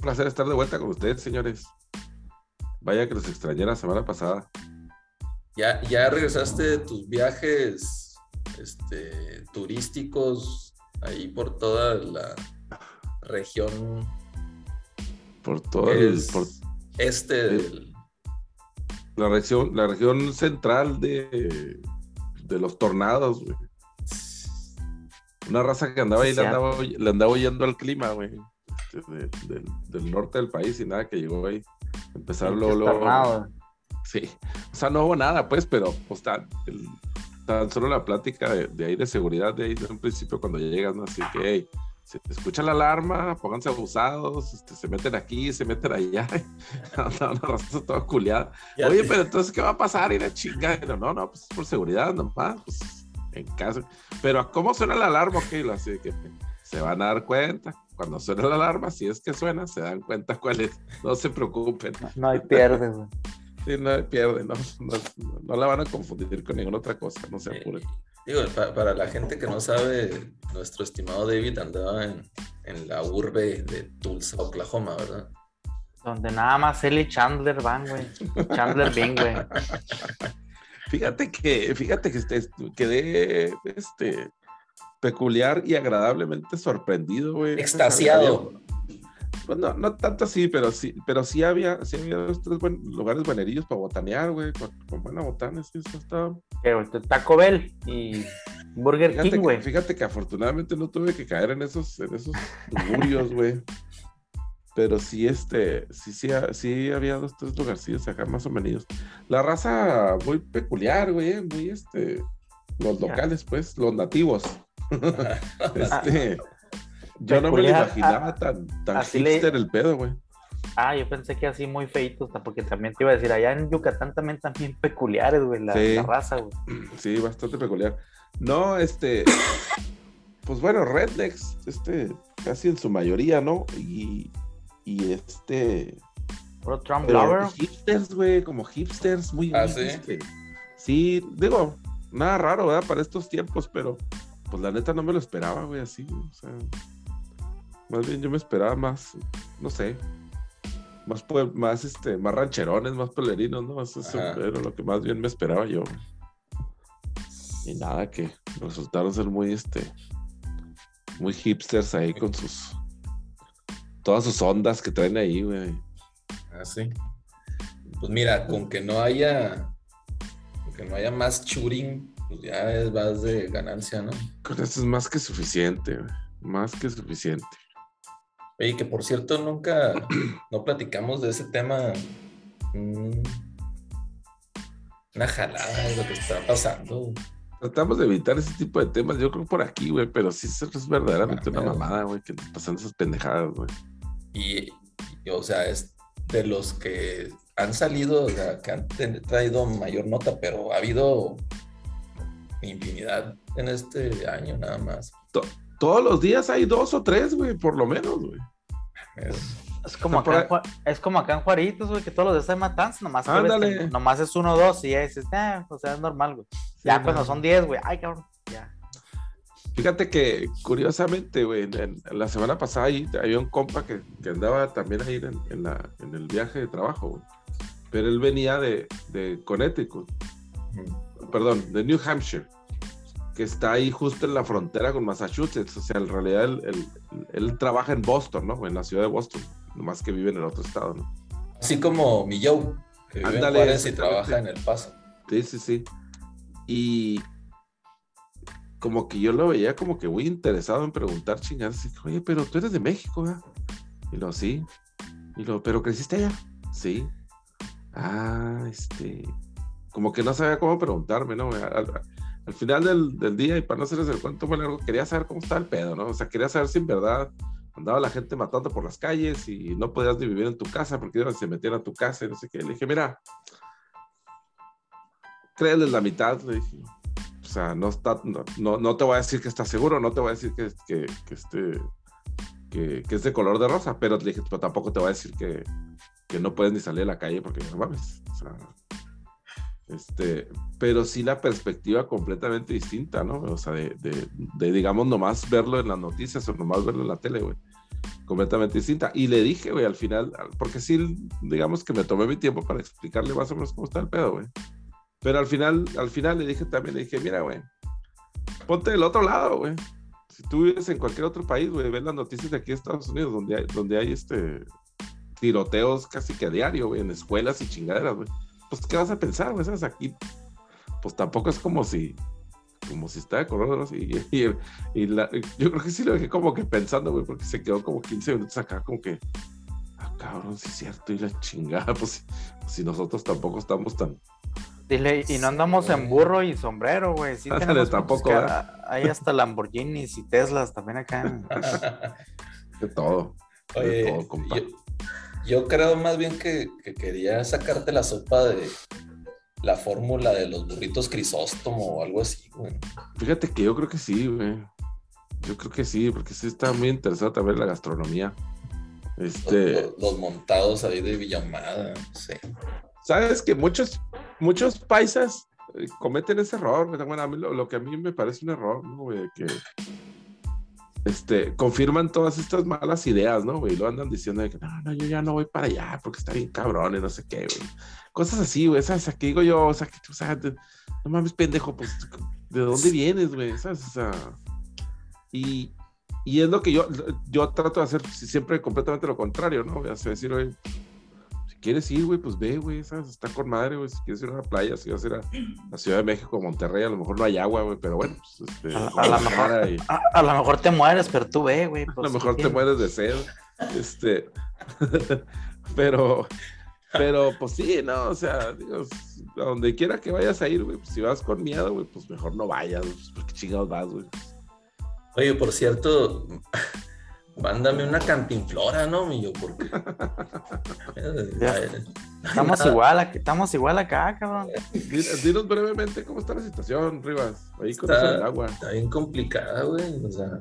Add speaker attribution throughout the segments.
Speaker 1: placer estar de vuelta con ustedes, señores. Vaya que los extrañé la semana pasada.
Speaker 2: ¿Ya, ya regresaste de tus viajes este, turísticos ahí por toda la región?
Speaker 1: Por todo el, por,
Speaker 2: este del...
Speaker 1: La región, la región central de, de los tornados, güey. Una raza que andaba ahí le andaba, le andaba oyendo al clima, güey. Este, del norte del país y nada que llegó ahí. Empezar luego. Sí. O sea, no hubo nada, pues, pero pues, tan, solo la plática de, ahí de seguridad de ahí de un principio cuando llegas, ¿no? Así que, hey, se escucha la alarma, pónganse abusados, este, se meten aquí, se meten allá, no, no, no, todo culiada. Oye, pero entonces, ¿qué va a pasar? Y la chinga, no, no, pues por seguridad nomás, pues en caso. Pero ¿cómo suena la alarma? Ok, así que se van a dar cuenta. Cuando suena la alarma, si es que suena, se dan cuenta cuál es. No se preocupen.
Speaker 3: No, hay pierde, güey.
Speaker 1: Sí, no hay pierde, no, no, la van a confundir con ninguna otra cosa, no se apuren.
Speaker 2: digo, para, la gente que no sabe, nuestro estimado David andaba en, en la urbe de Tulsa, Oklahoma, ¿verdad?
Speaker 3: Donde nada más él y Chandler van, güey. Chandler Bing, güey.
Speaker 1: Fíjate que, fíjate que este, quedé este, peculiar y agradablemente sorprendido, güey.
Speaker 2: Extasiado.
Speaker 1: Pues no, no tanto así, pero sí, pero sí había, sí había dos, tres buen, lugares buenerillos para botanear, güey, con, buena botana, sí, eso estaba.
Speaker 3: Taco Bell y Burger King, güey.
Speaker 1: Fíjate que afortunadamente no tuve que caer en esos, en esos güey. Pero sí, este, sí, sí, sí había dos, tres lugarcillos acá más o menos. La raza muy peculiar, güey, muy este, los locales, pues, los nativos. este, yo no me lo imaginaba tan, tan hipster el pedo, güey.
Speaker 3: Ah, yo pensé que así muy feitos, porque también te iba a decir, allá en Yucatán también también peculiares, güey, la, raza, güey.
Speaker 1: Sí, bastante peculiar. No, este, pues bueno, rednecks, este, casi en su mayoría, ¿no? Y, y este.
Speaker 3: Trump
Speaker 1: Hipsters, güey, como hipsters, muy.
Speaker 2: Ah, sí.
Speaker 1: Este, sí, digo, nada raro, ¿verdad? Para estos tiempos, pero pues la neta no me lo esperaba, güey, así, o sea. Más bien yo me esperaba más, no sé, más, más, este, más rancherones, más pelerinos, ¿no? Eso, era lo que más bien me esperaba yo. Y nada, que resultaron ser muy, este, muy hipsters ahí con sus todas sus ondas que traen ahí, güey.
Speaker 2: Ah, sí. Pues mira, con que no haya, con que no haya más churing, pues ya es más de ganancia, ¿no?
Speaker 1: Con eso es más que suficiente, güey. Más que suficiente.
Speaker 2: Oye, que por cierto, nunca no platicamos de ese tema. Mm, una jalada de lo que está pasando.
Speaker 1: Tratamos de evitar ese tipo de temas, yo creo por aquí, güey, pero sí es verdaderamente una mamada, güey, que pasan esas pendejadas, güey.
Speaker 2: Y, o sea, es de los que han salido, o sea, que han traído mayor nota, pero ha habido infinidad en este año nada más.
Speaker 1: todos los días hay dos o tres, güey, por lo menos, güey.
Speaker 3: Es, como acá en, es como acá en Juaritos, güey, que todos los días hay matanzas, nomás, nomás es uno o dos y ya dices, eh, o sea, es normal, güey. ya cuando son diez, güey, ay, cabrón, ya.
Speaker 1: Fíjate que curiosamente, güey, la semana pasada ahí, había un compa que, andaba también ahí en, la, en, el viaje de trabajo, güey. Pero él venía de, de Connecticut, perdón, de New Hampshire, que está ahí justo en la frontera con Massachusetts. O sea, en realidad él, él, trabaja en Boston, ¿no? En la ciudad de Boston, nomás que vive en el otro estado, ¿no?
Speaker 2: Así como mi Joe, que vive en Juárez y trabaja en El Paso.
Speaker 1: Sí, sí, sí. Y, como que yo lo veía como que muy interesado en preguntar chingadas. Oye, pero tú eres de México, ¿verdad? Y lo, sí. Y lo, pero creciste allá. Sí. Ah, este. Como que no sabía cómo preguntarme, ¿no? Al, final del, día, y para no hacerles el cuento muy largo, quería saber cómo estaba el pedo, ¿no? O sea, quería saber si en verdad andaba la gente matando por las calles y no podías ni vivir en tu casa porque se metían a tu casa y no sé qué. Le dije, mira, créeles la mitad, le dije o sea, no, está, no, no, te voy a decir que está seguro, no te voy a decir que, que, que, es de color de rosa, pero, pero tampoco te voy a decir que, que no puedes ni salir a la calle porque no mames. O sea, este, pero sí la perspectiva completamente distinta, ¿no? O sea, de, de, de, digamos, nomás verlo en las noticias o nomás verlo en la tele, güey. completamente distinta. Y le dije, güey, al final, porque sí, digamos que me tomé mi tiempo para explicarle más o menos cómo está el pedo, güey. Pero al final, al final le dije también, le dije, mira, güey, ponte del otro lado, güey. Si tú vives en cualquier otro país, güey, ves las noticias de aquí de Estados Unidos, donde hay, donde hay este tiroteos casi que a diario, güey, en escuelas y chingaderas, güey. Pues, ¿qué vas a pensar, güey? ¿Sabes? Aquí, pues tampoco es como si, como si está de y, y, y la, yo creo que sí lo dejé como que pensando, güey, porque se quedó como 15 minutos acá, como que, ah, cabrón, sí es cierto, y la chingada, pues, pues si nosotros tampoco estamos tan,
Speaker 3: Dile, y no andamos en burro y sombrero, güey. Sí tenemos tampoco, Hay hasta Lamborghinis y Teslas también acá.
Speaker 1: de todo.
Speaker 2: de todo, Yo, yo, creo más bien que, que, quería sacarte la sopa de la fórmula de los burritos crisóstomo o algo así, güey.
Speaker 1: Fíjate que yo creo que sí, güey. Yo creo que sí, porque sí está muy interesante también la gastronomía. Este...
Speaker 2: Los, montados ahí de Villamada, sí.
Speaker 1: Sabes que muchos muchos paisas eh, cometen ese error, bueno, a mí lo, que a mí me parece un error, ¿no, güey? Que este, confirman todas estas malas ideas, ¿no, güey? Lo andan diciendo de que, no, no, yo ya no voy para allá porque está bien cabrón y no sé qué, güey. Cosas así, güey, ¿sabes? Aquí digo yo, o sea, que, o sea, no mames, pendejo, pues, ¿de dónde vienes, güey? ¿Sabes? O sea, y, y es lo que yo, yo trato de hacer siempre completamente lo contrario, ¿no? O sea, decir, güey, quieres ir, güey, pues ve, güey, ¿sabes? Está con madre, güey. Si quieres ir a la playa, si vas a ir a la Ciudad de México, Monterrey, a lo mejor no hay agua, güey, pero bueno, pues, este,
Speaker 3: a, lo mejor, a, lo mejor te mueres, pero tú ve, güey.
Speaker 1: a lo mejor te mueres de sed, este, pero, pero, pues sí, no, o sea, digo, a donde quiera que vayas a ir, güey, pues si vas con miedo, güey, pues mejor no vayas, pues, porque chingados vas, güey.
Speaker 2: Oye, por cierto, Mándame una cantinflora, ¿no, mío? Porque.
Speaker 3: estamos, igual, estamos igual acá, cabrón.
Speaker 1: Dinos brevemente cómo está la situación, Rivas. Ahí con el agua.
Speaker 2: Está bien complicada, güey. O sea,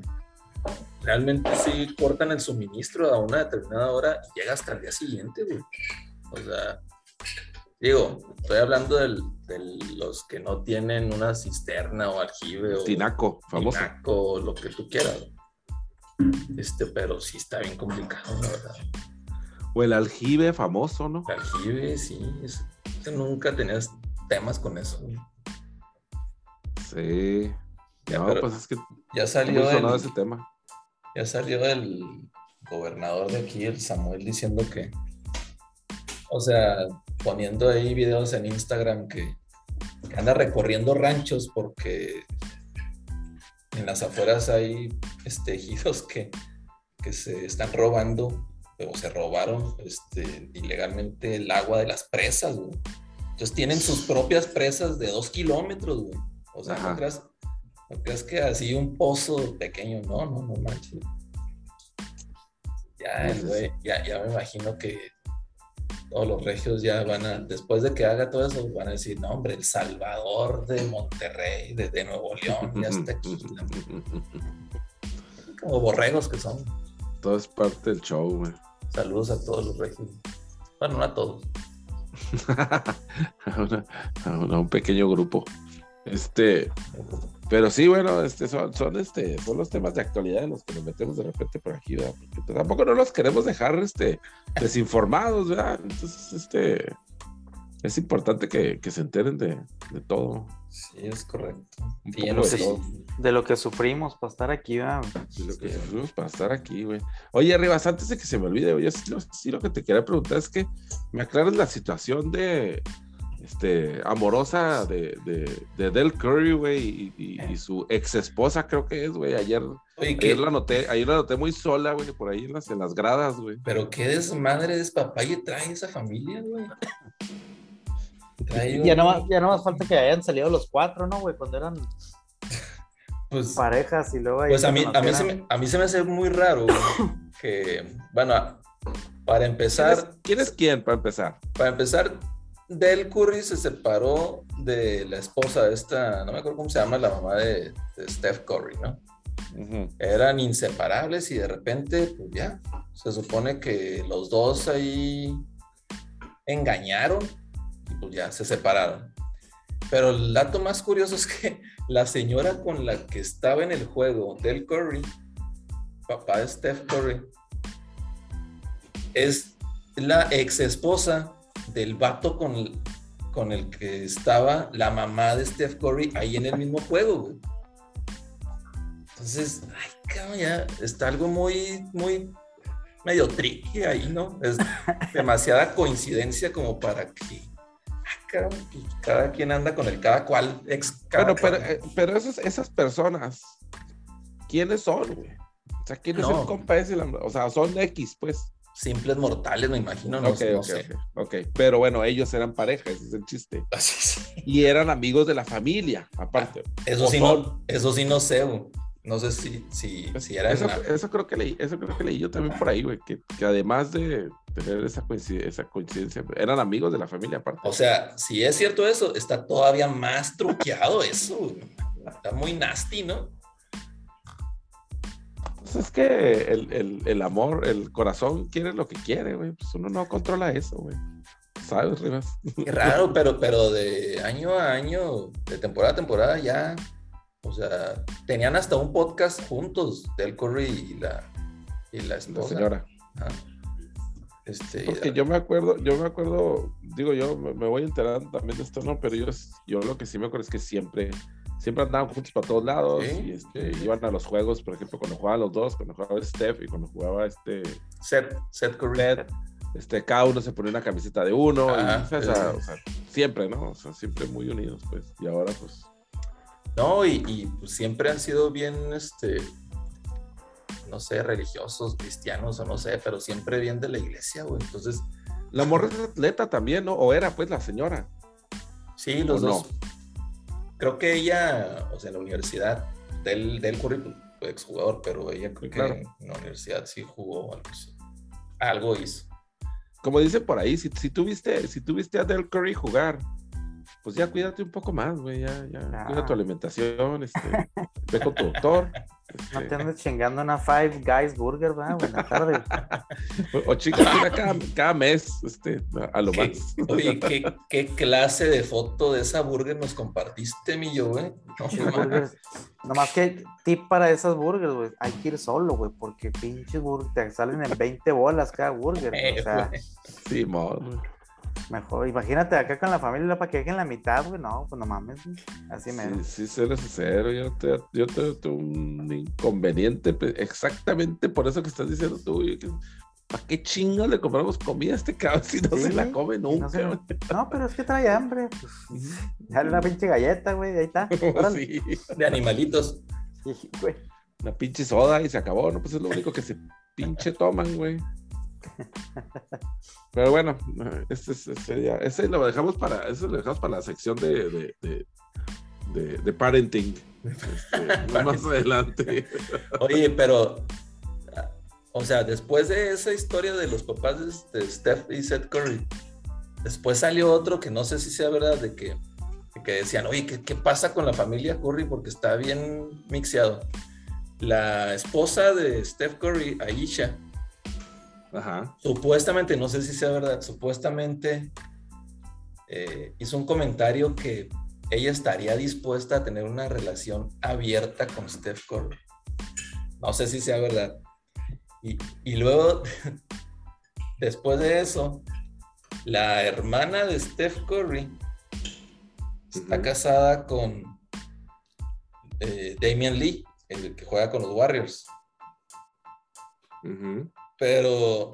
Speaker 2: realmente sí cortan el suministro a una determinada hora y llega hasta el día siguiente, güey. O sea, digo, estoy hablando del, de los que no tienen una cisterna o aljibe o.
Speaker 1: Tinaco, famoso.
Speaker 2: Tinaco, lo que tú quieras. Este, pero sí está bien complicado, la verdad.
Speaker 1: O el aljibe famoso, ¿no?
Speaker 2: El aljibe, sí. nunca tenías temas con eso.
Speaker 1: Sí. Ya, pues es que
Speaker 2: ya salió
Speaker 1: el, ese tema.
Speaker 2: Ya salió el gobernador de aquí, el Samuel, diciendo que, o sea, poniendo ahí videos en Instagram que anda recorriendo ranchos porque en las afueras hay este, ejidos que, que se están robando o se robaron este, ilegalmente el agua de las presas, güey. Entonces tienen sus propias presas de dos kilómetros, güey. O sea, no creas, no creas, que así un pozo pequeño, no, no, no manches. Ya, güey, ya, ya me imagino que todos los regios ya van a, después de que haga todo eso, van a decir, no, hombre, el Salvador de Monterrey, de, Nuevo León, ya está aquí. Como borregos que son.
Speaker 1: Todo es parte del show, güey.
Speaker 2: Saludos a todos los regios. Bueno, no a todos.
Speaker 1: a, un pequeño grupo. Este, pero sí, bueno, este, son, son, este, son los temas de actualidad en los que nos metemos de repente por aquí, ¿verdad? Porque tampoco no los queremos dejar este, desinformados, ¿verdad? Entonces, este, es importante que, se enteren de, todo.
Speaker 2: Sí, es correcto.
Speaker 3: de, lo que sufrimos para estar aquí, ¿verdad?
Speaker 1: De lo que sufrimos para estar aquí, güey. Oye, Rivas, antes de que se me olvide, oye, sí lo que te quería preguntar es que me aclares la situación de este, amorosa de, de, Del Curry, güey, y, su ex esposa, creo que es, güey. Ayer, la noté, ayer la noté muy sola, güey, por ahí en las, en las gradas, güey.
Speaker 2: Pero qué desmadre despapalle trae esa familia, güey.
Speaker 3: Ya, no más, ya no más falta que hayan salido los cuatro, ¿no, güey? Cuando eran pues, parejas y luego...
Speaker 2: Pues a mí, a, mí se me, a mí se me hace muy raro que, bueno, para empezar...
Speaker 1: ¿Quién es quién para empezar?
Speaker 2: Para empezar, Del Curry se separó de la esposa de esta, no me acuerdo cómo se llama, la mamá de, Steph Curry, ¿no? Eran inseparables y de repente, pues ya, se supone que los dos ahí engañaron y pues ya se separaron. Pero el dato más curioso es que la señora con la que estaba en el juego, Del Curry, papá de Steph Curry, es la ex esposa del vato con, con el que estaba la mamá de Steph Curry ahí en el mismo juego, güey. Entonces, ay, cabrón, ya está algo muy, muy medio tricky ahí, ¿no? Es demasiada coincidencia como para que ah, cada quien anda con el cada cual ex.
Speaker 1: pero, eh, pero, esas personas, ¿quiénes son, güey? O sea, ¿quién es el compa ese? O sea, son X, pues
Speaker 2: simples mortales, me imagino. No,
Speaker 1: okay, ok, Pero bueno, ellos eran pareja, ese es el chiste. Así ah, Y eran amigos de la familia, aparte.
Speaker 2: Ah, eso, sí no, eso sí no sé, No sé si, si, pues si era.
Speaker 1: Eso, eso, creo que leí, eso creo que leí yo también por ahí, güey, que, que, además de tener esa coincidencia, esa coincidencia, eran amigos de la familia, aparte.
Speaker 2: O sea, si es cierto eso, está todavía más truqueado eso. Está muy nasty, ¿no?
Speaker 1: Pues es que el, amor, el corazón quiere lo que quiere, güey. Pues uno no controla eso, güey. ¿Sabes, Rivas?
Speaker 2: Qué raro, pero, pero de año a año, de temporada a temporada ya, o sea, tenían hasta un podcast juntos, Del Curry y la, y la esposa. señora.
Speaker 1: Este, Porque yo me acuerdo, yo me acuerdo, digo yo, me, voy enterando también de esto, ¿no? Pero yo, yo lo que sí me acuerdo es que siempre siempre andaban juntos para todos lados y este, iban a los juegos, por ejemplo, cuando jugaban los dos, cuando jugaba Steph y cuando jugaba este
Speaker 2: Seth, Seth Curry.
Speaker 1: este, cada uno se ponía una camiseta de uno, o, sea, siempre, ¿no? O sea, siempre muy unidos, pues, y ahora pues...
Speaker 2: No, y, pues, siempre han sido bien, este, no sé, religiosos, cristianos o no sé, pero siempre bien de la iglesia, güey, entonces...
Speaker 1: La morra es atleta también, ¿no? O era, pues, la señora.
Speaker 2: Sí, los dos creo que ella, o sea, en la universidad, del, del currículum, fue exjugador, pero ella creo que en la universidad sí jugó algo, algo hizo.
Speaker 1: Como dice por ahí, si, si, tuviste, si tuviste a Del Curry jugar, pues ya cuídate un poco más, güey, ya, ya, cuida tu alimentación, este, ve con tu doctor.
Speaker 3: No te andes chingando una Five Guys Burger, ¿verdad? Buenas tardes.
Speaker 1: o, chicos, cada, cada, mes, este, a lo más.
Speaker 2: Oye, ¿qué, ¿qué, clase de foto de esa burger nos compartiste, mi yo, güey?
Speaker 3: No, Nomás que tip para esas burgers, güey, hay que ir solo, güey, porque pinches burgers te salen en 20 bolas cada burger. o sea,
Speaker 1: sí, güey.
Speaker 3: Mejor, imagínate acá con la familia para que en la mitad, güey. No, pues no mames, así me.
Speaker 1: Sí, sí, suele suceder. Yo, te, yo tengo un inconveniente, exactamente por eso que estás diciendo tú, ¿Para qué chingo le compramos comida a este cabrón si no se la come nunca?
Speaker 3: No, pero es que trae hambre. Pues, dale una pinche galleta, güey, ahí está.
Speaker 2: sí. De animalitos.
Speaker 3: Sí, güey.
Speaker 1: Una pinche soda y se acabó, ¿no? Pues es lo único que se pinche toman, güey. Pero bueno, este, ese, ese lo dejamos para, lo dejamos para la sección de, de, de, de, parenting. Este, más adelante.
Speaker 2: Oye, pero, o sea, después de esa historia de los papás de Steph y Seth Curry, después salió otro que no sé si sea verdad, de que, que decían, oye, ¿qué, ¿qué pasa con la familia Curry? Porque está bien mixeado. La esposa de Steph Curry, Aisha, Supuestamente, no sé si sea verdad, supuestamente eh, hizo un comentario que ella estaría dispuesta a tener una relación abierta con Steph Curry. No sé si sea verdad. Y, luego, después de eso, la hermana de Steph Curry está casada con eh, Damian Lee, el que juega con los Warriors. Pero.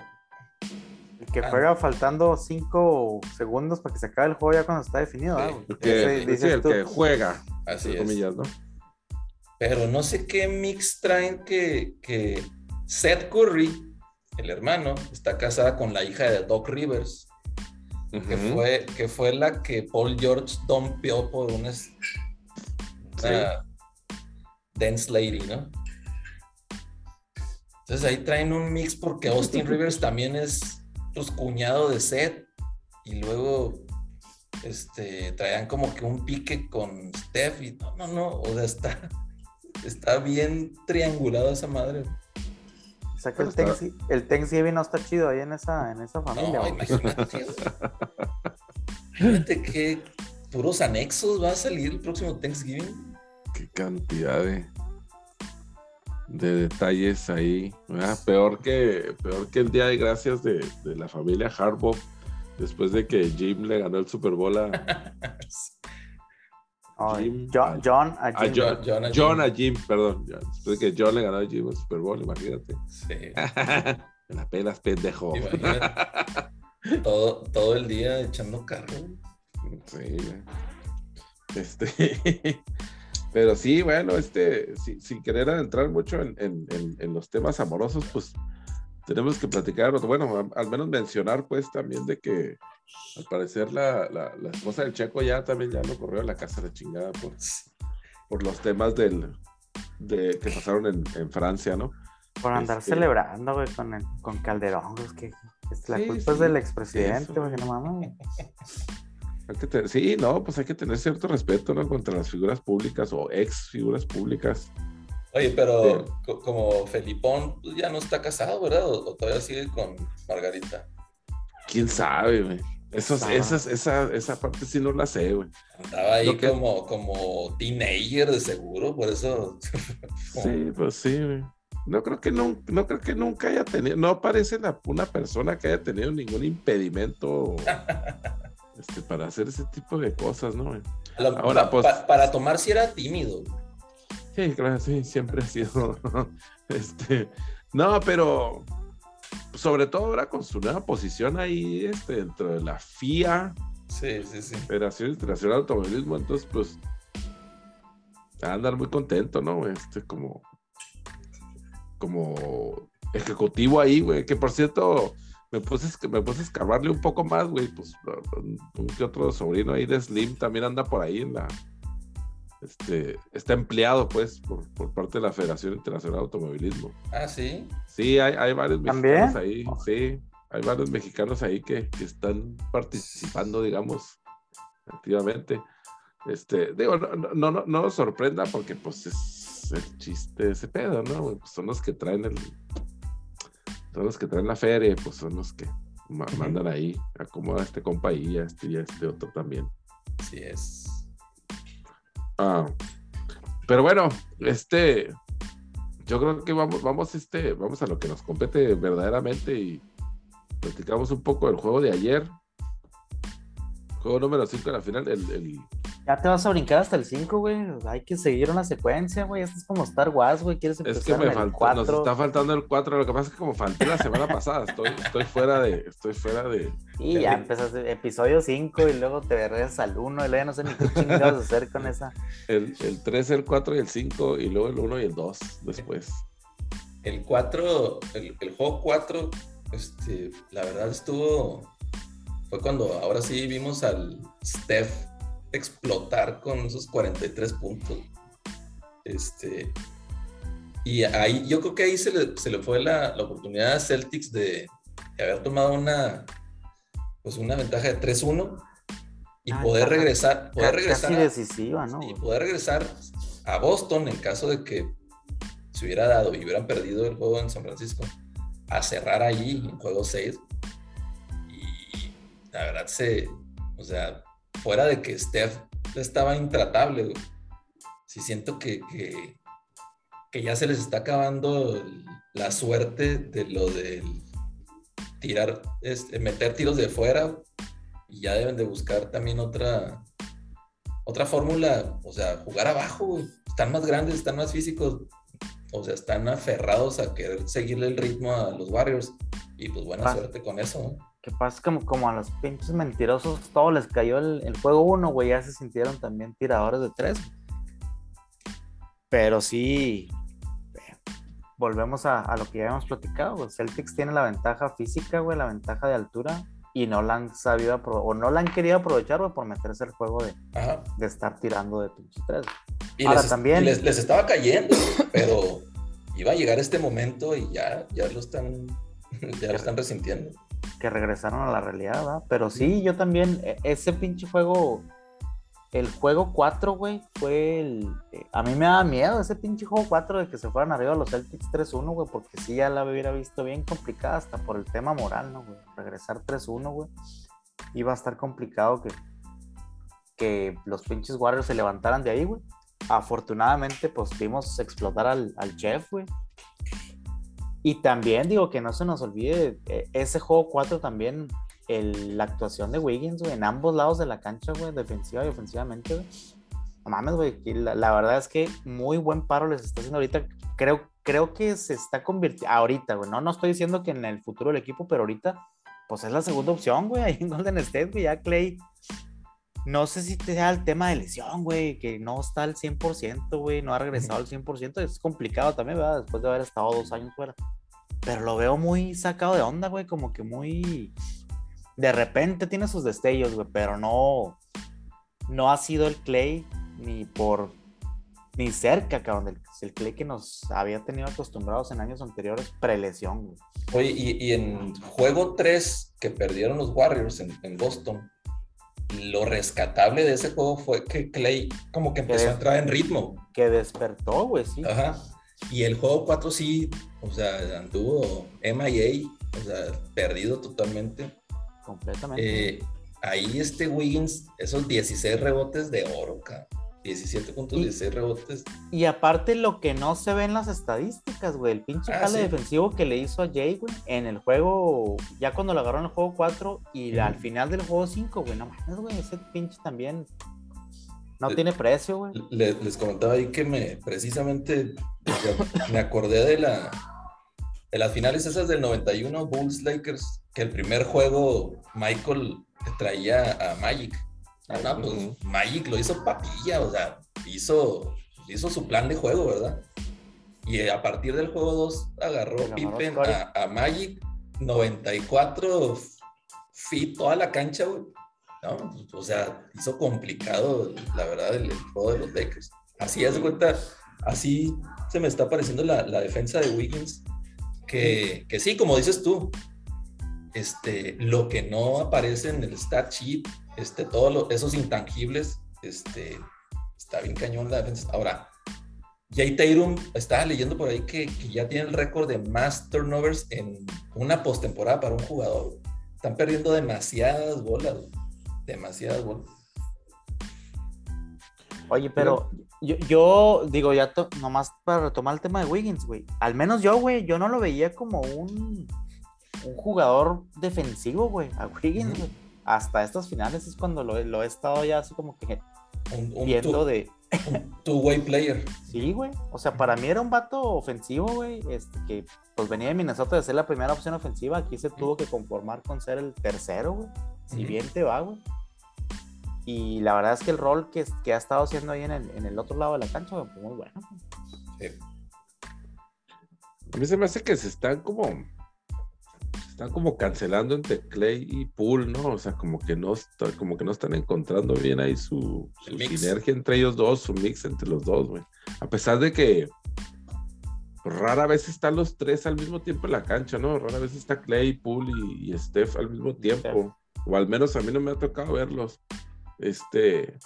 Speaker 3: El que juega faltando cinco segundos para que se acabe el juego ya cuando está definido.
Speaker 1: el que juega.
Speaker 2: Así es. ¿no? Pero no sé qué mix traen que, que Seth Curry, el hermano, está casada con la hija de Doc Rivers. que, fue, que fue la que Paul George dompeó por una, una dance lady, ¿no? Entonces ahí traen un mix porque Austin Rivers también es pues cuñado de Seth y luego este traían como que un pique con Steph y no, no, no, o sea, está, está bien triangulado esa madre.
Speaker 3: O sea que el, Thanksgiving, no está chido ahí en esa, en esa familia. No, imagínate.
Speaker 2: Fíjate qué puros anexos va a salir el próximo Thanksgiving.
Speaker 1: Qué cantidad de de detalles ahí. Peor, que, peor que el Día de Gracias de, la familia Harbaugh, después de que Jim le ganó el Super Bowl a...
Speaker 3: John, a Jim.
Speaker 1: John, a Jim. perdón. Después de que John le ganó a Jim el Super Bowl, imagínate. Sí. en las pelas, pendejo.
Speaker 2: todo, todo el día echando carro.
Speaker 1: Sí, este, pero sí, bueno, este, sin querer entrar mucho en, los temas amorosos, pues tenemos que platicar, bueno, al menos mencionar pues también de que al parecer la, esposa del Checo ya también ya lo corrió a la casa de chingada por, por los temas del, de, que pasaron en, Francia, ¿no?
Speaker 3: Por andar este celebrando, güey, con, con Calderón, es que la culpa es del expresidente, güey, no mames.
Speaker 1: sí, no, pues hay que tener cierto respeto, ¿no? Contra las figuras públicas o ex figuras públicas.
Speaker 2: Oye, pero como Felipón pues, ya no está casado, ¿verdad? ¿O, todavía sigue con Margarita?
Speaker 1: ¿Quién sabe, güey? esa, esa parte sí no la sé, güey.
Speaker 2: Andaba ahí como, como teenager de seguro, por eso.
Speaker 1: sí, pues sí, güey. No creo que no, no creo que nunca haya tenido, no parece una persona que haya tenido ningún impedimento este, para hacer ese tipo de cosas, ¿no?
Speaker 2: Ahora, pues, para tomar si era tímido.
Speaker 1: Sí, claro, sí, siempre ha sido. este, no, pero sobre todo ahora con su nueva posición ahí este, dentro de la FIA.
Speaker 2: Sí, sí, sí.
Speaker 1: Federación Internacional de Automovilismo, entonces pues a andar muy contento, ¿no? Este como como ejecutivo ahí, güey, que por cierto me puse, me puse a escarbarle un poco más, güey, pues un que otro sobrino ahí de Slim también anda por ahí en la, este, está empleado, pues, por, por parte de la Federación Internacional de Automovilismo.
Speaker 2: Ah, sí.
Speaker 1: Sí, hay, hay varios mexicanos ahí, sí, hay varios mexicanos ahí que, que están participando, digamos, activamente. Este, digo, no, no, no, no nos sorprenda porque, pues, es el chiste de ese pedo, ¿no? Pues son los que traen el, son los que traen la feria, pues son los que mandan ahí, acomoda este compa y este y este otro también.
Speaker 2: Así es.
Speaker 1: Ah, pero bueno, este, yo creo que vamos, vamos, este, vamos a lo que nos compete verdaderamente y platicamos un poco del juego de ayer. Juego número 5 de la final, el, el,
Speaker 3: ya te vas a brincar hasta el 5, güey. Hay que seguir una secuencia, güey. Esto es como Star Wars, güey. Quieres empezar
Speaker 1: Es que me falta, nos está faltando el 4. Lo que pasa es que como falté la semana pasada, estoy, estoy fuera de, estoy fuera de.
Speaker 3: Y ya empezaste episodio 5 y luego te regresas al 1 y luego ya no sé ni qué chingados hacer con esa.
Speaker 1: El, el 3, el 4 y el 5 y luego el 1 y el 2 después.
Speaker 2: El 4, el, el juego 4, este, la verdad estuvo. Fue cuando ahora sí vimos al Steph explotar con esos 43 puntos. Este, y ahí, yo creo que ahí se le, se le fue la, la, oportunidad a Celtics de, haber tomado una, pues una ventaja de 3-1 y ah, poder regresar, poder regresar
Speaker 3: decisiva, ¿no?
Speaker 2: y poder regresar a Boston en caso de que se hubiera dado y hubieran perdido el juego en San Francisco, a cerrar allí en juego 6. Y la verdad se, o sea, fuera de que Steph estaba intratable, güey. Sí siento que, que, ya se les está acabando la suerte de lo de tirar, este, meter tiros de fuera y ya deben de buscar también otra otra fórmula, o sea, jugar abajo, están más grandes, están más físicos, o sea, están aferrados a querer seguirle el ritmo a los Warriors y pues buena suerte con eso.
Speaker 3: Que pasa como, como a los pinches mentirosos todo les cayó el, juego uno, güey, ya se sintieron también tiradores de tres. Pero sí, volvemos a, lo que ya hemos platicado, Celtics tiene la ventaja física, güey, la ventaja de altura, y no la han sabido o no la han querido aprovechar, güey, por meterse el juego de, de estar tirando de pinches tres.
Speaker 2: Y Ahora también. les, les, estaba cayendo, pero iba a llegar este momento y ya, ya lo están, ya lo están resintiendo
Speaker 3: que regresaron a la realidad, ¿verdad? Pero sí, yo también, e, ese pinche juego, el juego 4, güey, fue el... Eh, a mí me daba miedo ese pinche juego 4 de que se fueran arriba los Celtics 3-1, güey, porque sí ya la hubiera visto bien complicada hasta por el tema moral, ¿no, güey? Regresar 3-1, güey. Iba a estar complicado que, que los pinches Warriors se levantaran de ahí, güey. afortunadamente, pues vimos explotar al, al chef, güey. Y también digo que no se nos olvide, eh, ese juego 4 también, el, la actuación de Wiggins, güey, en ambos lados de la cancha, güey, defensiva y ofensivamente, güey. No mames, güey, la, verdad es que muy buen paro les está haciendo ahorita. Creo, creo que se está convirtiendo, ahorita, güey, no, no estoy diciendo que en el futuro del equipo, pero ahorita, pues es la segunda opción, güey, ahí en Golden State, güey, ya Clay no sé si sea el tema de lesión, güey, que no está al 100%, güey, no ha regresado al 100%. Es complicado también, ¿verdad? Después de haber estado dos años fuera. Pero lo veo muy sacado de onda, güey, como que muy... De repente tiene sus destellos, güey, pero no... No ha sido el Clay ni por... Ni cerca, cabrón, del el Clay que nos había tenido acostumbrados en años anteriores, prelesión, güey.
Speaker 2: Oye, y, en juego 3 que perdieron los Warriors en, en Boston, lo rescatable de ese juego fue que Clay como que empezó a entrar en ritmo.
Speaker 3: Que despertó, güey, sí.
Speaker 2: Ajá. Y el juego 4 sí, o sea, anduvo MIA, o sea, perdido totalmente.
Speaker 3: Completamente.
Speaker 2: Eh, ahí este Wiggins, esos 16 rebotes de oro, cabrón. 17 puntos, 16 rebotes.
Speaker 3: Y aparte lo que no se ve en las estadísticas, güey, el pinche ah, defensivo que le hizo a Jay, güey, en el juego, ya cuando lo agarró en el juego 4 y al final del juego 5, güey, no mames, güey, ese pinche también no tiene precio, güey.
Speaker 2: Les, comentaba ahí que me, precisamente, me acordé de la, de las finales esas del 91 Bulls Lakers, que el primer juego Michael traía a Magic No, pues Magic lo hizo papilla, o sea, hizo, hizo su plan de juego, ¿verdad? Y a partir del juego 2 agarró Pippen a, Magic 94 feet toda la cancha, güey. ¿No? O sea, hizo complicado, la verdad, el, juego de los Lakers. Así es cuenta, así se me está apareciendo la, la defensa de Wiggins, que, que, sí, como dices tú, este, lo que no aparece en el stat sheet este, todos esos intangibles, este, está bien cañón la defensa. Ahora, Jay Tatum, estaba leyendo por ahí que, ya tiene el récord de más turnovers en una postemporada para un jugador. Están perdiendo demasiadas bolas, demasiadas bolas.
Speaker 3: Oye, pero yo, yo digo, ya nomás para retomar el tema de Wiggins, güey. Al menos yo, güey, yo no lo veía como un, un jugador defensivo, güey, a Wiggins, güey hasta estas finales es cuando lo, he estado ya así como que viendo de...
Speaker 2: two-way player.
Speaker 3: Sí, güey. O sea, para mí era un vato ofensivo, güey. Este, que pues venía de Minnesota de ser la primera opción ofensiva. Aquí se tuvo que conformar con ser el tercero, güey. Si bien te va, güey. Y la verdad es que el rol que, que ha estado haciendo ahí en el, en el otro lado de la cancha, güey, muy bueno. Sí.
Speaker 1: A mí se me hace que se están como están como cancelando entre Clay y Pool, ¿no? O sea, como que no, como que no están encontrando bien ahí su, sinergia entre ellos dos, su mix entre los dos, güey. A pesar de que rara vez están los tres al mismo tiempo en la cancha, ¿no? Rara vez está Clay, Pool y, y Steph al mismo tiempo. O al menos a mí no me ha tocado verlos. Este.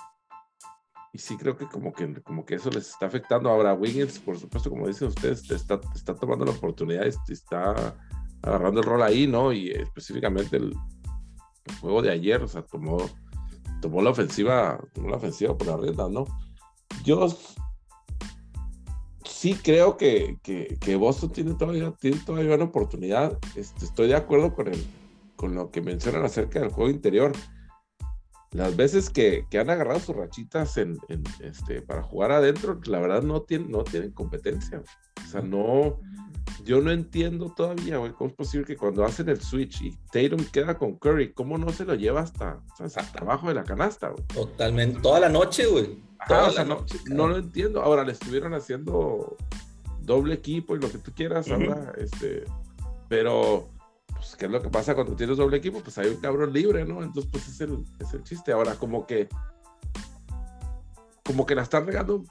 Speaker 1: Y sí creo que como que, como que eso les está afectando. Ahora, Wiggins, por supuesto, como dicen ustedes, está, está tomando la oportunidad, está agarrando el rol ahí, ¿no? Y específicamente el, juego de ayer, o sea, tomó, tomó la ofensiva, tomó la ofensiva por la rienda, ¿no? Yo sí creo que, que, Boston tiene todavía, tiene todavía una oportunidad. Este, estoy de acuerdo con, el, con lo que mencionan acerca del juego interior. Las veces que, que han agarrado sus rachitas en, en, este, para jugar adentro, la verdad no tienen, no tienen competencia. O sea, no, yo no entiendo todavía, güey, cómo es posible que cuando hacen el switch y Tatum queda con Curry, ¿cómo no se lo lleva hasta, hasta abajo de la canasta, güey?
Speaker 2: Totalmente, toda la noche, güey.
Speaker 1: Toda la no, noche. No lo entiendo. Ahora le estuvieron haciendo doble equipo y lo que tú quieras, ahora, este, pero, pues, ¿qué es lo que pasa cuando tienes doble equipo? Pues hay un cabrón libre, ¿no? Entonces, pues es el, es el chiste. Ahora, como que, como que la están regando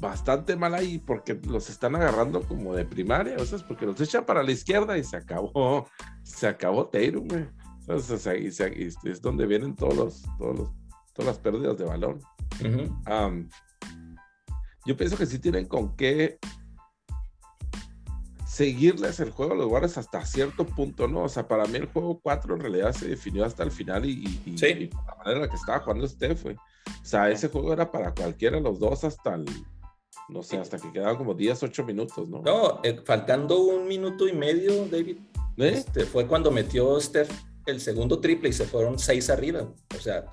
Speaker 1: bastante mal ahí porque los están agarrando como de primaria, o sea, es porque los echan para la izquierda y se acabó, se acabó Tatum, güey. O sea, y, es donde vienen todos los, todos los, todas las pérdidas de balón. yo pienso que sí tienen con qué seguirles el juego a los Warriors hasta cierto punto, ¿no? O sea, para mí el juego 4 en realidad se definió hasta el final y, y, la manera en la que estaba jugando Steph, güey. O sea, ese juego era para cualquiera de los dos hasta el, no sé, hasta que quedaban como 10, 8 minutos, ¿no?
Speaker 2: No, eh, faltando un minuto y medio, David,
Speaker 1: ¿Eh?
Speaker 2: este, fue cuando metió Steph el segundo triple y se fueron seis arriba. O sea,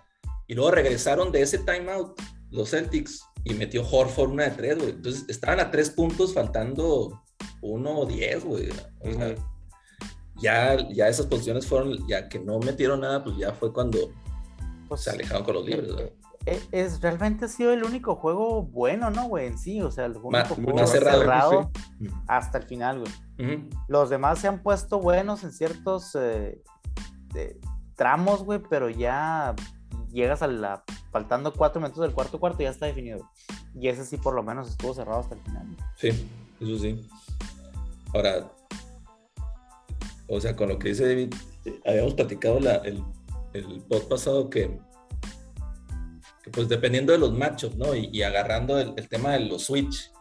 Speaker 2: y luego regresaron de ese timeout los Celtics y metió Horford una de tres, güey. Entonces estaban a tres puntos faltando uno o diez, güey. O sea, ya, ya esas posiciones fueron, ya que no metieron nada, pues ya fue cuando
Speaker 3: Pues,
Speaker 2: se alejaron con los libres, güey.
Speaker 3: Eh, es, realmente ha sido el único juego bueno, ¿no, güey? En sí, o sea, el único juego
Speaker 2: más cerrado,
Speaker 3: cerrado hasta el final, güey. Los demás se han puesto buenos en ciertos eh, eh, tramos, güey, pero ya llegas a la. Faltando cuatro minutos del cuarto cuarto, ya está definido. Y ese sí, por lo menos, estuvo cerrado hasta el final.
Speaker 2: Sí, eso sí. Ahora, o sea, con lo que dice David, eh, habíamos platicado la- el, el pod pasado que, pues dependiendo de los matchups, ¿no? Y, y agarrando el, el tema de los switch,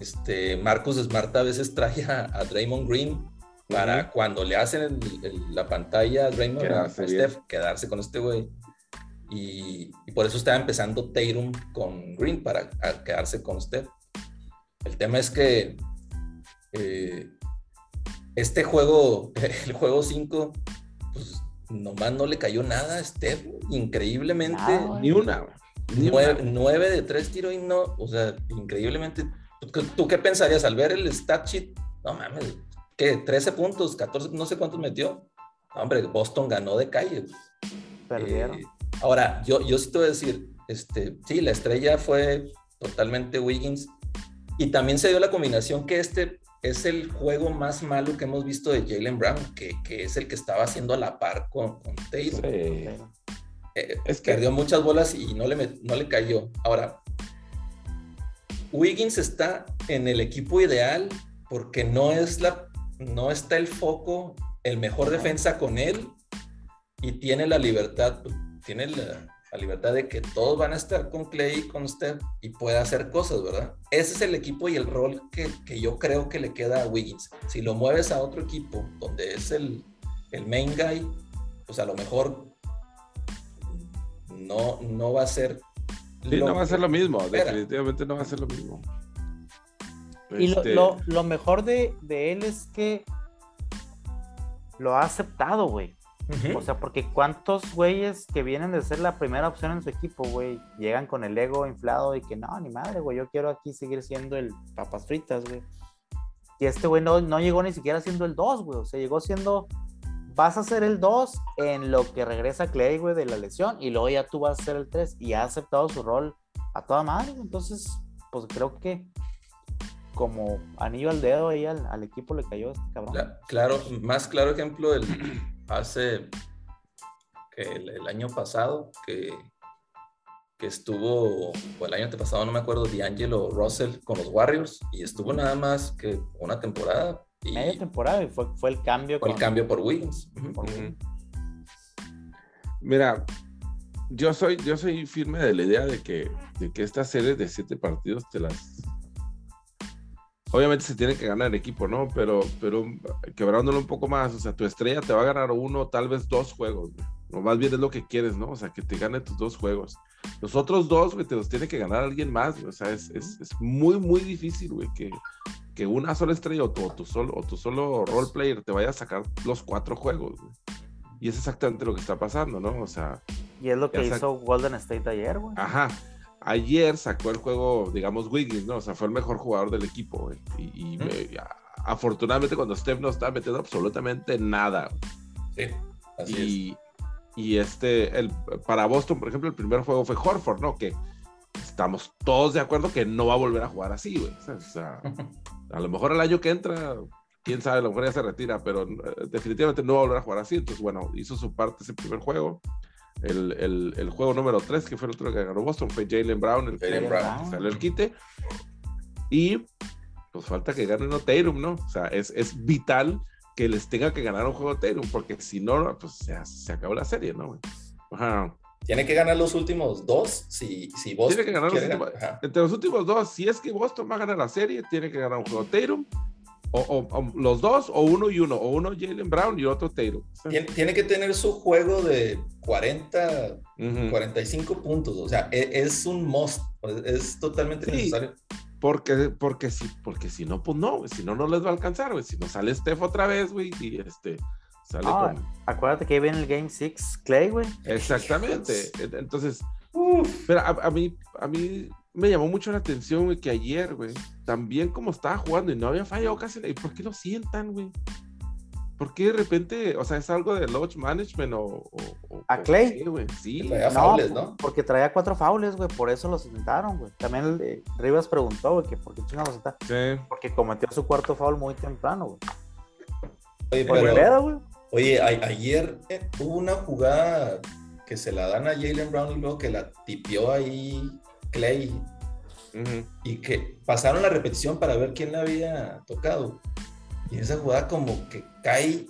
Speaker 2: este, Marcus Smart a veces trae a, a Draymond Green para cuando le hacen el- el- la pantalla a Draymond, a,
Speaker 1: Quedarse
Speaker 2: a
Speaker 1: bien.
Speaker 2: Steph, quedarse con este güey. Y, y por eso estaba empezando Tatum con Green para quedarse con Steph. El tema es que eh, este juego, el juego 5, pues nomás no le cayó nada a Steph. Increíblemente,
Speaker 3: Nada.
Speaker 1: Ni una, güey. Ni
Speaker 2: nueve,
Speaker 1: una.
Speaker 2: nueve de tres tiro y no, o sea, increíblemente. ¿Tú, tú qué pensarías al ver el stat sheet? No mames, ¿qué? 13 puntos, 14, no sé cuántos metió. No, hombre, Boston ganó de calle.
Speaker 3: Perdieron.
Speaker 2: Eh, ahora, yo, yo sí te voy a decir, este, sí, la estrella fue totalmente Wiggins. Y también se dio la combinación que este es el juego más malo que hemos visto de Jalen Brown, que, que es el que estaba haciendo a la par con, con Tatum.
Speaker 1: Sí.
Speaker 2: Eh,
Speaker 1: Es que-
Speaker 2: perdió muchas bolas y no le, met- no le cayó. Ahora, Wiggins está en el equipo ideal porque no es la no está el foco, el mejor defensa con él y tiene la libertad, tiene la, la libertad de que todos van a estar con Clay y con Steph y puede hacer cosas, ¿verdad? Ese es el equipo y el rol que, que yo creo que le queda a Wiggins. Si lo mueves a otro equipo donde es el, el main guy, pues a lo mejor no, no va a ser.
Speaker 1: Sí, no va a ser lo mismo.
Speaker 2: espera.
Speaker 1: Definitivamente no va a ser lo mismo.
Speaker 3: Y lo,
Speaker 1: Este,
Speaker 3: lo- lo mejor de, de él es que lo ha aceptado, güey. O sea, porque cuántos güeyes que vienen de ser la primera opción en su equipo, güey, llegan con el ego inflado y que no, ni madre, güey, yo quiero aquí seguir siendo el papas fritas, güey. Y este güey no, no llegó ni siquiera siendo el 2, güey, o sea, llegó siendo, vas a ser el 2 en lo que regresa Clay, güey, de la lesión, y luego ya tú vas a ser el 3 y ha aceptado su rol a toda madre, entonces, pues creo que como anillo al dedo ahí al, equipo le cayó este cabrón.
Speaker 2: Cla- Claro, más claro ejemplo, hace que el, el año pasado que, que estuvo, o el año pasado, no me acuerdo, D'Angelo Russell con los Warriors y estuvo nada más que una temporada y
Speaker 3: Media temporada y fue, fue el cambio.
Speaker 2: fue el
Speaker 3: con-
Speaker 2: cambio por Ujú.
Speaker 1: Mira, yo soy, yo soy firme de la idea de que, de que esta serie de siete partidos te las. Obviamente se tiene que ganar el equipo, ¿no? Pero, pero quebrándolo un poco más, o sea, tu estrella te va a ganar uno, tal vez dos juegos, güey. O más bien es lo que quieres, ¿no? O sea, que te gane tus dos juegos. Los otros dos, güey, te los tiene que ganar alguien más, güey. O sea, es, es, es muy, muy difícil, güey, que, que una sola estrella o tu, o tu solo, o tu solo role player te vaya a sacar los cuatro juegos, güey. Y es exactamente lo que está pasando, ¿no? O sea,
Speaker 3: Y es lo que hizo Golden State ayer, güey.
Speaker 1: ajá. Ayer sacó el juego, digamos, Wiggins, ¿no? O sea, fue el mejor jugador del equipo, güey. Y, y
Speaker 2: Ujú.
Speaker 1: me- a- afortunadamente cuando Steph no está metiendo absolutamente nada.
Speaker 2: Sí, así es.
Speaker 1: Y, y este, el, para Boston, por ejemplo, el primer juego fue Horford, ¿no? Que estamos todos de acuerdo que no va a volver a jugar así, güey. O sea, a lo mejor el año que entra, quién sabe, a lo mejor ya se retira, pero eh, definitivamente no va a volver a jugar así. Entonces, bueno, hizo su parte ese primer juego. El, el, el juego número 3, que fue el otro que ganó Boston, fue Jalen Brown, el que
Speaker 2: Jalen
Speaker 3: Brown.
Speaker 1: salió el quite. Y pues falta que gane uno Tatum, ¿no? O sea, es, es vital que les tenga que ganar un juego Tatum, porque si no, pues ya se acabó la serie, ¿no? Ajá.
Speaker 2: Tiene que ganar los últimos dos si, si Boston
Speaker 1: Tiene que ganar los últimos-
Speaker 2: ganar.
Speaker 1: Entre los últimos dos, si es que Boston va a ganar la serie, tiene que ganar un juego Tatum. O, los dos, o uno y uno, o uno Jalen Brown y otro Taylor.
Speaker 2: Tiene, que tener su juego de 40, 45 puntos. O sea, e, es, un must. Es totalmente necesario.
Speaker 1: Porque, porque, si, porque si no, pues no, si no, no les va a alcanzar, güey. Si no sale Steph otra vez, güey, y este, sale
Speaker 3: ah, Acuérdate que viene el Game 6 Clay, güey.
Speaker 1: Exactamente. Entonces, pero a, mí, a mí me llamó mucho la atención, güey, que ayer, güey, también como estaba jugando y no había fallado casi, ¿y por qué lo sientan, güey? ¿Por qué de repente, o sea, es algo de lodge management o...
Speaker 3: ¿A Clay?
Speaker 1: Sí.
Speaker 2: Traía faules, ¿no?
Speaker 3: Porque traía cuatro faules, güey, por eso lo sentaron, güey. También eh, Rivas preguntó, güey, que por qué chingados está. Sí. Porque cometió su cuarto foul muy temprano, güey.
Speaker 2: Oye, pero, oye ayer eh, hubo una jugada que se la dan a Jalen Brown y luego que la tipió ahí Clay. Y que pasaron la repetición para ver quién la había tocado. Y esa jugada como que cae.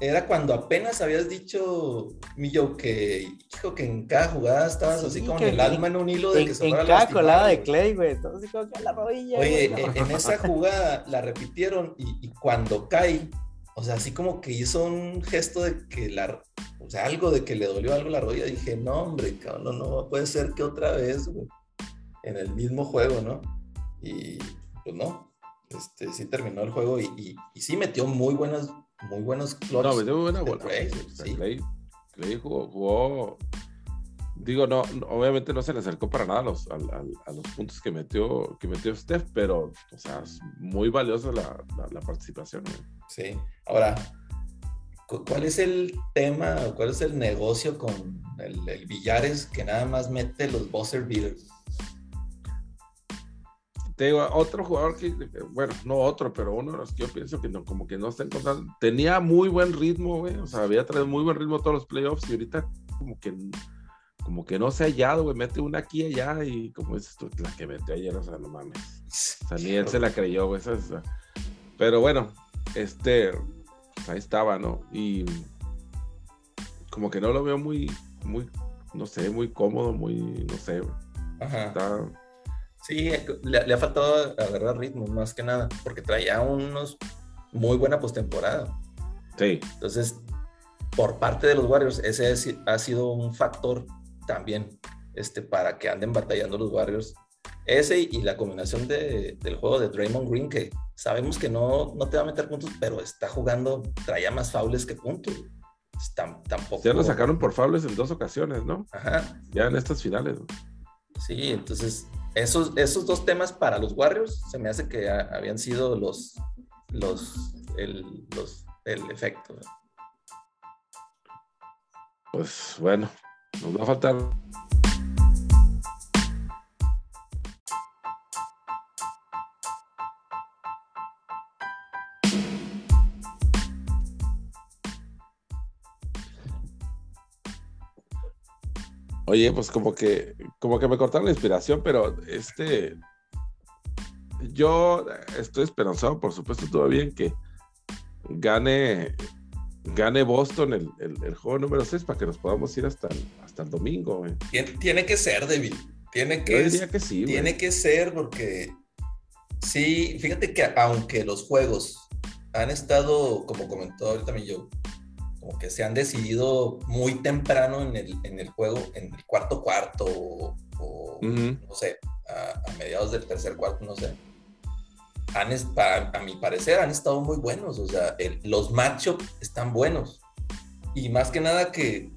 Speaker 2: Era cuando apenas habías dicho, Millo, que, hijo, que en cada jugada estabas así como el alma en un hilo de que se
Speaker 3: fuera En cada colada de Clay, güey. Entonces, como que a la rodilla.
Speaker 2: Oye, en, esa jugada la repitieron y, y cuando cae, o sea, así como que hizo un gesto de que la, o sea, algo de que le dolió algo la rodilla. Dije, no, hombre, cabrón, no, no puede ser que otra vez, güey en el mismo juego, ¿no? Y pues no, este, sí terminó el juego y, y, sí metió muy buenas, muy buenos
Speaker 1: clutch. No, metió muy buena bola. Clay, sí. jugó, digo, no, obviamente no se le acercó para nada a los, a, los puntos que metió, que metió Steph, pero, o sea, es muy valiosa la, la, participación.
Speaker 2: Sí, ahora, ¿cuál es el tema, cuál es el negocio con el, el Villares que nada más mete los buzzer beaters?
Speaker 1: te digo, otro jugador que, bueno, no otro, pero uno de los que yo pienso que no, como que no está encontrando, tenía muy buen ritmo, güey, o sea, había traído muy buen ritmo todos los playoffs y ahorita como que, como que no se ha hallado, güey, mete una aquí y allá y como dices tú, la que metió ayer, o sea, no mames, o sea, ni él se la creyó, güey, pero bueno, este, pues, ahí estaba, ¿no? Y como que no lo veo muy, muy, no sé, muy cómodo, muy, no sé. Ajá. Está,
Speaker 2: Sí, le, ha faltado agarrar ritmo más que nada, porque traía unos muy buena postemporada.
Speaker 1: Sí.
Speaker 2: Entonces, por parte de los Warriors, ese ha sido un factor también este, para que anden batallando los Warriors. Ese y la combinación de, del juego de Draymond Green, que sabemos que no, no te va a meter puntos, pero está jugando, traía más faules que puntos. tampoco.
Speaker 1: Ya lo sacaron por faules en dos ocasiones, ¿no? Ajá. Ya en estas finales.
Speaker 2: Sí, entonces esos, esos dos temas para los Warriors se me hace que habían sido los, los, el, los, el efecto.
Speaker 1: Pues bueno, nos va a faltar. Oye, pues como que, como que me cortaron la inspiración, pero este, yo estoy esperanzado, por supuesto, todavía en que gane, gane Boston el, el, juego número 6 para que nos podamos ir hasta el, hasta el domingo.
Speaker 2: Tiene, que ser, David. Tiene que,
Speaker 1: que sí.
Speaker 2: Tiene que ser porque sí, fíjate que aunque los juegos han estado, como comentó ahorita mi yo, como que se han decidido muy temprano en el, en el juego, en el cuarto cuarto o, no sé, a, mediados del tercer cuarto, no sé. Han, a mi parecer han estado muy buenos, o sea, los matchups están buenos. Y más que nada que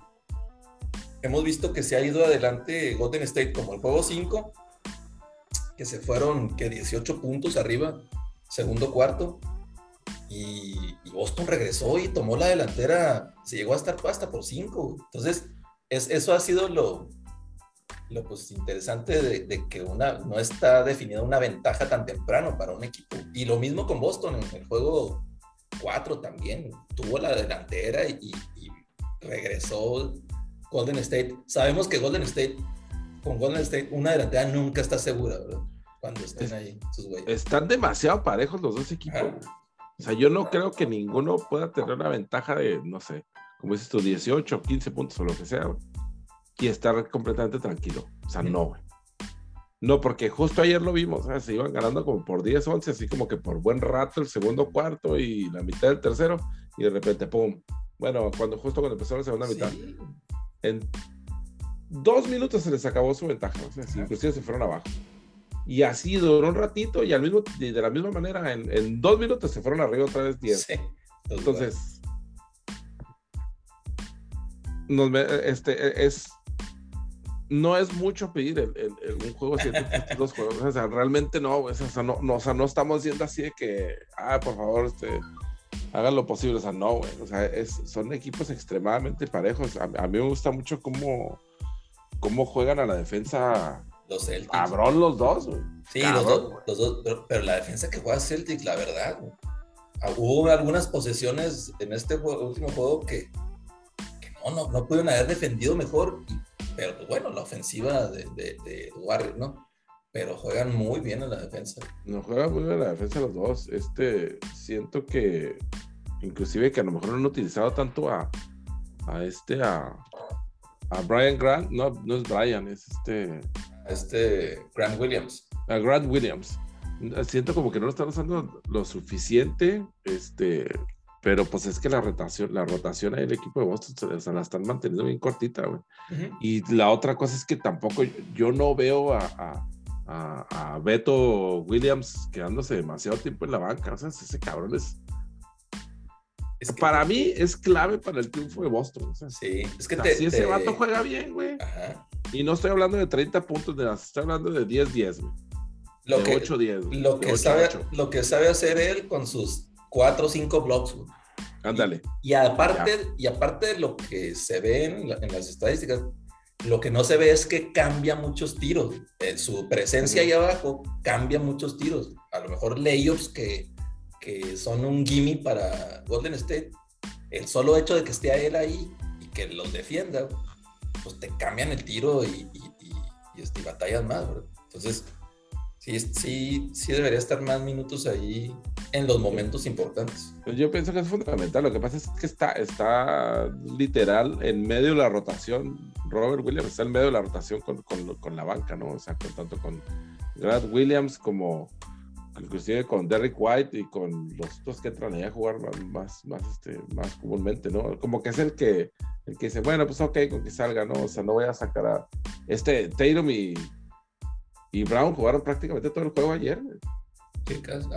Speaker 2: hemos visto que se ha ido adelante Golden State como el juego 5, que se fueron que 18 puntos arriba, segundo cuarto, y, Boston regresó y tomó la delantera, se llegó a estar hasta por cinco. Entonces, es, eso ha sido lo, lo pues, interesante de, que una, no está definida una ventaja tan temprano para un equipo. Y lo mismo con Boston en el juego 4 también. Tuvo la delantera y, regresó Golden State. Sabemos que Golden State, con Golden State, una delantera nunca está segura, ¿verdad? Cuando estén ahí sus güeyes.
Speaker 1: Están demasiado parejos los dos equipos. O sea, yo no creo que ninguno pueda tener una ventaja de, no sé, como dices tú, 18, 15 puntos o lo que sea, y estar completamente tranquilo. O sea, no, güey. No, porque justo ayer lo vimos, se iban ganando como por 10, 11, así como que por buen rato el segundo cuarto y la mitad del tercero, y de repente, ¡pum! Bueno, cuando justo cuando empezó la segunda mitad, en dos minutos se les acabó su ventaja, sea, inclusive se fueron abajo. Y así duró un ratito y al mismo, de la misma manera, en, dos minutos se fueron arriba otra vez 10. Entonces, nos, este, es no es mucho pedir el, un juego dos juegos. O sea, realmente no, o sea, no, no, o sea, no estamos diciendo así de que, ah, por favor, este, hagan lo posible. O sea, no, güey. O sea, es, son equipos extremadamente parejos. A, mí me gusta mucho cómo, cómo juegan a la defensa.
Speaker 2: Los Celtics.
Speaker 1: Cabrón los dos, güey.
Speaker 2: Sí, los, dos, los dos, pero, la defensa que juega Celtics, la verdad, ah, hubo algunas posesiones en este último juego que, que no, no, no pudieron haber defendido mejor y pero pues bueno, la ofensiva de, de, Warriors, ¿no? Pero juegan muy bien en la defensa.
Speaker 1: No juegan muy bien en la defensa los dos. Este, siento que inclusive que a lo mejor no han utilizado tanto a, a este, a, a Brian Grant, no, no es Brian, es este...
Speaker 2: Este Grant Williams.
Speaker 1: A Grant Williams. Siento como que no lo están usando lo suficiente, este, pero pues es que la rotación, la rotación ahí del equipo de Boston se, la están manteniendo bien cortita, güey. Y la otra cosa es que tampoco yo no veo a, a, a, Beto Williams quedándose demasiado tiempo en la banca. O sea, ese cabrón es. es para mí es clave para el triunfo de Boston. O sea,
Speaker 2: sí, es que
Speaker 1: si ese vato juega bien, güey. Y no estoy hablando de 30 puntos, de estoy hablando de 10-10, güey.
Speaker 2: Lo que, 8, 10, lo, que sabe, lo que sabe hacer él con sus cuatro o cinco blocks.
Speaker 1: Ándale.
Speaker 2: Y, aparte, y aparte de lo que se ve en, las estadísticas, lo que no se ve es que cambia muchos tiros. En su presencia ahí abajo cambia muchos tiros. A lo mejor layups que, que son un gimme para Golden State. El solo hecho de que esté él ahí y que los defienda, pues te cambian el tiro y, y, y, este, batallas más. Entonces, sí, sí, sí debería estar más minutos ahí en los momentos importantes.
Speaker 1: Pues yo pienso que es fundamental. Lo que pasa es que está, está literal en medio de la rotación. Robert Williams está en medio de la rotación con, con, la banca, ¿no? O sea, con, tanto con Grant Williams como inclusive con Derrick White y con los otros que entran ahí a jugar más, más, este, más comúnmente, ¿no? Como que es el que, el que dice, bueno, pues ok, con que salga, ¿no? O sea, no voy a sacar a este Tatum y y Brown jugaron prácticamente todo el juego ayer.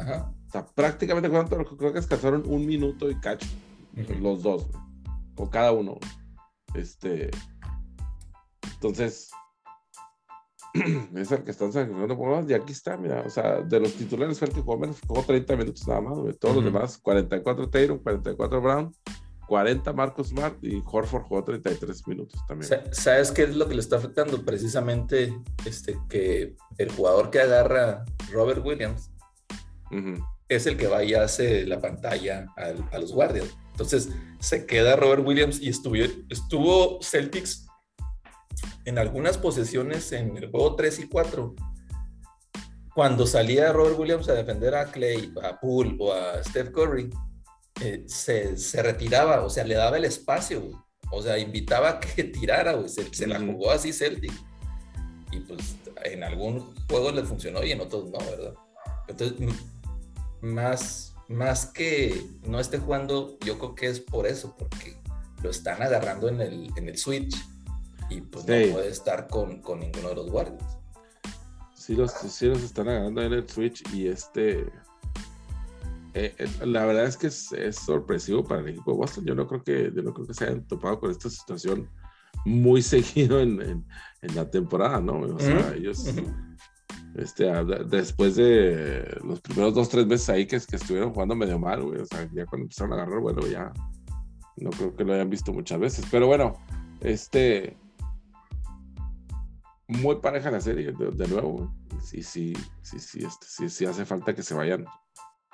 Speaker 2: Ajá.
Speaker 1: O sea, prácticamente jugaron todo el juego. Creo que descansaron un minuto y cacho. Los dos, o cada uno. Este. Entonces, es el que están sacrificando por más. Y aquí está, mira, o sea, de los titulares fue el que jugó menos, jugó 30 minutos nada más, Todos los demás, 44 Taylor, 44 Brown, 40 Marcus Smart y Horford jugó 33 minutos también.
Speaker 2: ¿Sabes qué es lo que le está afectando? Precisamente este, que el jugador que agarra Robert Williams es el que va y hace la pantalla a los guardias. Entonces se queda Robert Williams y estuvo, estuvo Celtics en algunas posesiones en el juego 3 y 4. Cuando salía Robert Williams a defender a Clay, a Poole o a Steph Curry, eh, se, retiraba, o sea, le daba el espacio, O sea, invitaba a que tirara, güey. Se, la jugó así Celtic. Y pues en algún juego le funcionó y en otros no, ¿verdad? Entonces, más, más que no esté jugando, yo creo que es por eso, porque lo están agarrando en el, en el Switch y pues no puede estar con, con, ninguno de los guardias.
Speaker 1: Sí los, sí los están agarrando en el Switch y este eh, eh, la verdad es que es, sorpresivo para el equipo de Boston. Yo no creo que, yo no creo que se hayan topado con esta situación muy seguido en, en, la temporada, ¿no? O sea, ellos, este, después de los primeros dos, tres meses ahí que, que estuvieron jugando medio mal, güey, o sea, ya cuando empezaron a agarrar, bueno, ya no creo que lo hayan visto muchas veces, pero bueno, este, muy pareja la serie, de, nuevo, Sí, sí, sí, sí, este, sí, sí hace falta que se vayan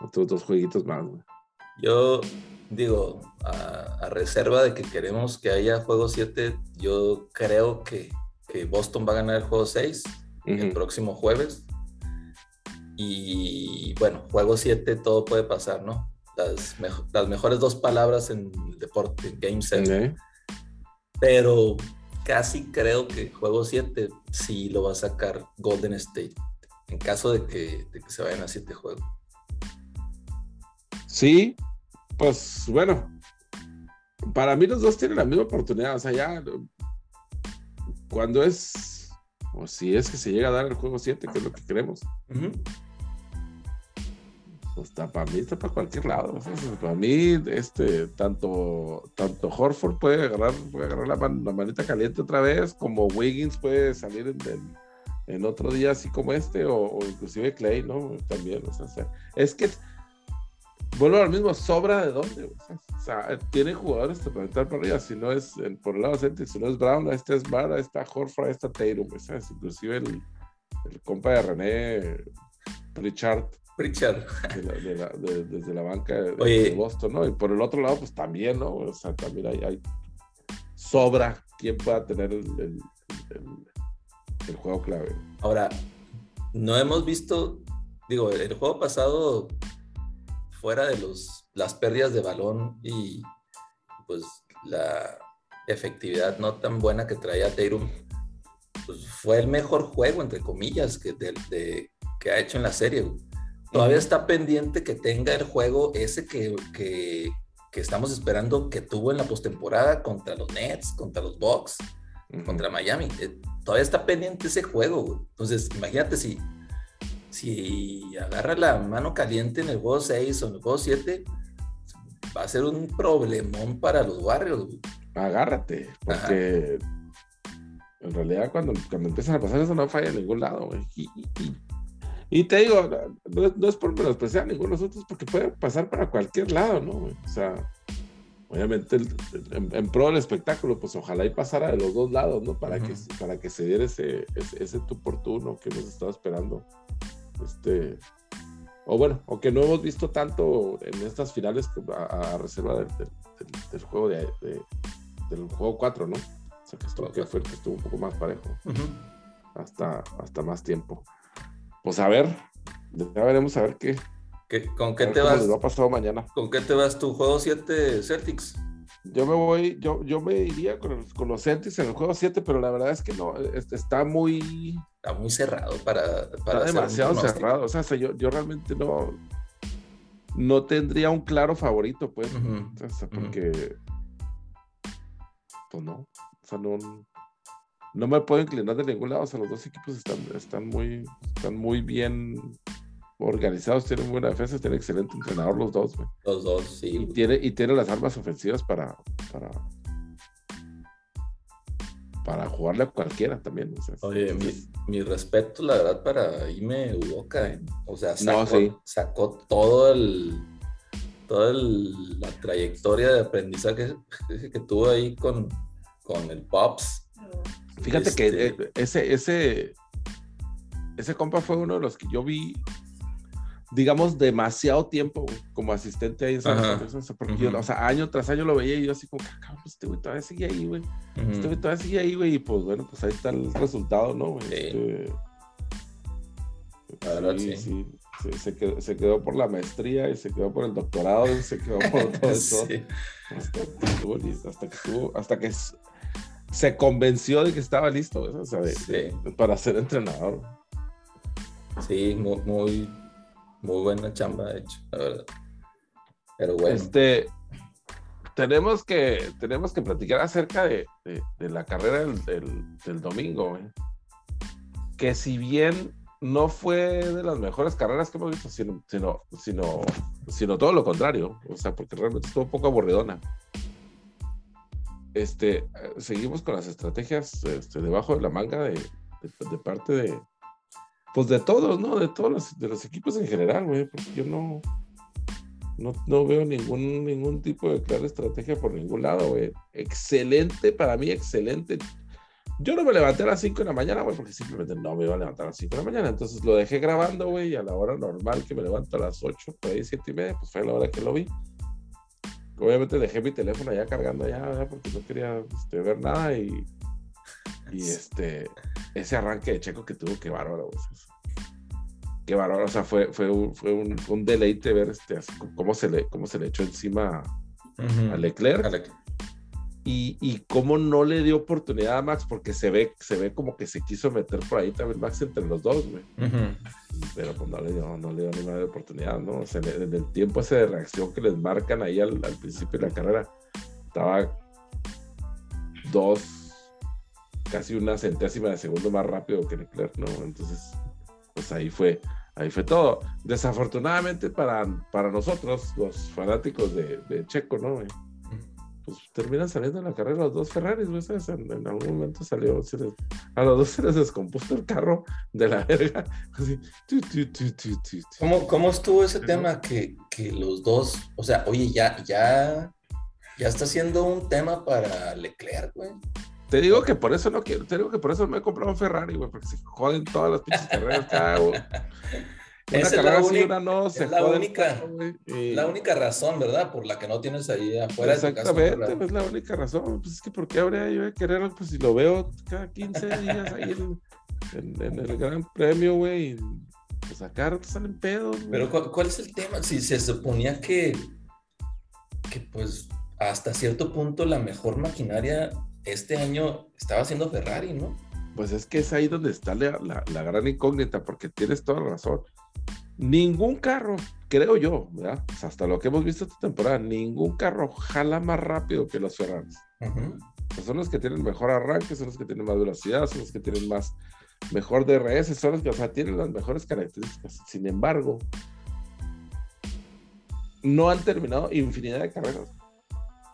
Speaker 1: otros dos jueguitos más,
Speaker 2: Yo digo, a, reserva de que queremos que haya juego 7, yo creo que, Boston va a ganar el juego 6 el próximo jueves. Y bueno, juego 7 todo puede pasar, ¿no? Las, las mejores dos palabras en el deporte, Game 7. Pero casi creo que juego 7 sí lo va a sacar Golden State, en caso de que, de que se vayan a 7 juegos.
Speaker 1: Sí, pues bueno, para mí los dos tienen la misma oportunidad, o sea, ya cuando es, o si es que se llega a dar el juego 7, que es lo que queremos. Pues está para mí, está para cualquier lado. para mí, este, tanto, tanto Horford puede agarrar, puede agarrar la, la manita caliente otra vez, como Wiggins puede salir en, en, otro día así como este, o, o, inclusive Clay, ¿no? También, o sea, es que Vuelvo al mismo, sobra de dónde. O sea, tiene jugadores para entrar para arriba. Si no es por el lado de si no es Brown, este es Bar, está Horford, está Tatum. ¿sabes? Inclusive el, el, compa de René Richard.
Speaker 2: Richard.
Speaker 1: desde la banca de, Boston, ¿no? Y por el otro lado, pues también, ¿no? O sea, también hay, hay sobra quien pueda tener el, el, el juego clave.
Speaker 2: Ahora, no hemos visto, digo, el juego pasado fuera de los, las pérdidas de balón y pues la efectividad no tan buena que traía Tatum, pues fue el mejor juego, entre comillas, que, de, que ha hecho en la serie. Todavía está pendiente que tenga el juego ese que, que, que estamos esperando que tuvo en la postemporada contra los Nets, contra los Bucks, contra Miami. Eh, todavía está pendiente ese juego. Entonces, imagínate si si agarra la mano caliente en el juego 6 o en el juego 7, va a ser un problemón para los Warriors.
Speaker 1: Agárrate, porque en realidad cuando, cuando empiezan a pasar eso no falla en ningún lado, Y, te digo, no, es por menospreciar a ninguno de nosotros, porque puede pasar para cualquier lado, ¿no? O sea, obviamente en, pro del espectáculo, pues ojalá y pasara de los dos lados, ¿no? Para, que, para que se diera ese, ese, ese tu oportuno que hemos estado esperando este, o bueno, aunque no hemos visto tanto en estas finales a, reserva del, juego de, del juego 4, ¿no? O sea, que estuvo, que fue que estuvo un poco más parejo. hasta, hasta más tiempo. Pues a ver, ya veremos a ver qué.
Speaker 2: ¿Con qué te vas?
Speaker 1: ha pasado mañana.
Speaker 2: ¿Con qué te vas tu juego 7 Celtics?
Speaker 1: Yo me voy, yo, yo me iría con, con los Celtics en el juego 7, pero la verdad es que no, está muy
Speaker 2: está muy cerrado para... para
Speaker 1: está demasiado cerrado, o sea, yo, yo realmente no, no tendría un claro favorito, pues, porque, pues no, o sea, no, no me puedo inclinar de ningún lado, o sea, los dos equipos están, están, muy, están muy bien organizados, tienen buena defensa, tienen excelente entrenador los dos, güey.
Speaker 2: Los dos, sí.
Speaker 1: Y tiene, y tiene las armas ofensivas para, para, para jugarle a cualquiera también.
Speaker 2: Oye, mi, respeto, la verdad, para Ime Udoka. ¿eh? O sea, sacó, todo el toda la trayectoria de aprendizaje que, tuvo ahí con, con el Pops.
Speaker 1: Fíjate que este eh, ese, ese, ese compa fue uno de los que yo vi digamos, demasiado tiempo como asistente ahí en San porque o sea, año tras año lo veía y yo así como, ah, cabrón, pues este güey todavía sigue ahí, güey. Este güey todavía sigue ahí, güey. Y pues bueno, pues ahí está el resultado, ¿no? Sí. Este, sí, sí. Se, quedó, se, quedó, por la maestría y se quedó por el doctorado y se quedó por todo eso. Hasta que estuvo listo, hasta que estuvo, hasta que se convenció de que estaba listo, o sea, para ser entrenador.
Speaker 2: Sí, muy, muy muy buena chamba, de hecho, la verdad. Pero bueno.
Speaker 1: Este, tenemos que, tenemos que platicar acerca de, la carrera del, domingo, que si bien no fue de las mejores carreras que hemos visto, sino, sino, sino, todo lo contrario, o sea, porque realmente estuvo un poco aburridona. Este, seguimos con las estrategias este, debajo de la manga de, de parte de, pues de todos, ¿no? De todos los, de los equipos en general, güey, porque yo no, no, veo ningún, ningún tipo de clara estrategia por ningún lado, güey. Excelente, para mí, excelente. Yo no me levanté a las 5 de la mañana, güey, porque simplemente no me iba a levantar a las 5 de la mañana. Entonces lo dejé grabando, güey, y a la hora normal que me levanto a las 8, por ahí 7 y media, pues fue la hora que lo vi. Obviamente dejé mi teléfono allá cargando allá, porque no quería este, ver nada y y este, ese arranque de Checo que tuvo, qué bárbaro. Qué bárbaro. O sea, fue, fue, un, fue, un, deleite ver este, cómo, se le, cómo se le echó encima a Leclerc. Y, y cómo no le dio oportunidad a Max, porque se ve, se ve como que se quiso meter por ahí también Max entre los dos, güey. Pero pues no le dio, no le dio ninguna oportunidad, ¿no? O sea, en el tiempo ese de reacción que les marcan ahí al, al principio de la carrera, estaba dos, casi una centésima de segundo más rápido que Leclerc, ¿no? Entonces, pues ahí fue, ahí fue todo. Desafortunadamente para, para nosotros, los fanáticos de, de Checo, ¿no? Pues terminan saliendo en la carrera los dos Ferraris, ¿no? En, en, algún momento salió, a los dos se les descompuso el carro de la verga. Así, tu, tu, tu,
Speaker 2: ¿Cómo, ¿Cómo, estuvo ese tema que, que los dos, o sea, oye, ya, ya ya está siendo un tema para Leclerc, güey.
Speaker 1: Te digo que por eso no quiero, te digo que por eso me he comprado un Ferrari, güey, porque se joden todas las pinches carreras cada Una
Speaker 2: Esa carrera es la, una no, se la única, y... la única razón, ¿verdad? Por la que no tienes ahí afuera
Speaker 1: Exactamente, de tu casa, es la única razón. Pues es que ¿por qué habría yo de quererlo? Pues si lo veo cada 15 días ahí en, en, en el Gran Premio, güey, pues acá te salen pedos. Güey.
Speaker 2: Pero ¿cuál, ¿cuál es el tema? Si se suponía que, que pues hasta cierto punto la mejor maquinaria este año estaba haciendo Ferrari, ¿no?
Speaker 1: Pues es que es ahí donde está la, la, gran incógnita, porque tienes toda la razón. Ningún carro, creo yo, ¿verdad? Pues hasta lo que hemos visto esta temporada, ningún carro jala más rápido que los Ferraris. pues son los que tienen mejor arranque, son los que tienen más velocidad, son los que tienen más mejor DRS, son los que, o sea, tienen las mejores características. Sin embargo, no han terminado infinidad de carreras.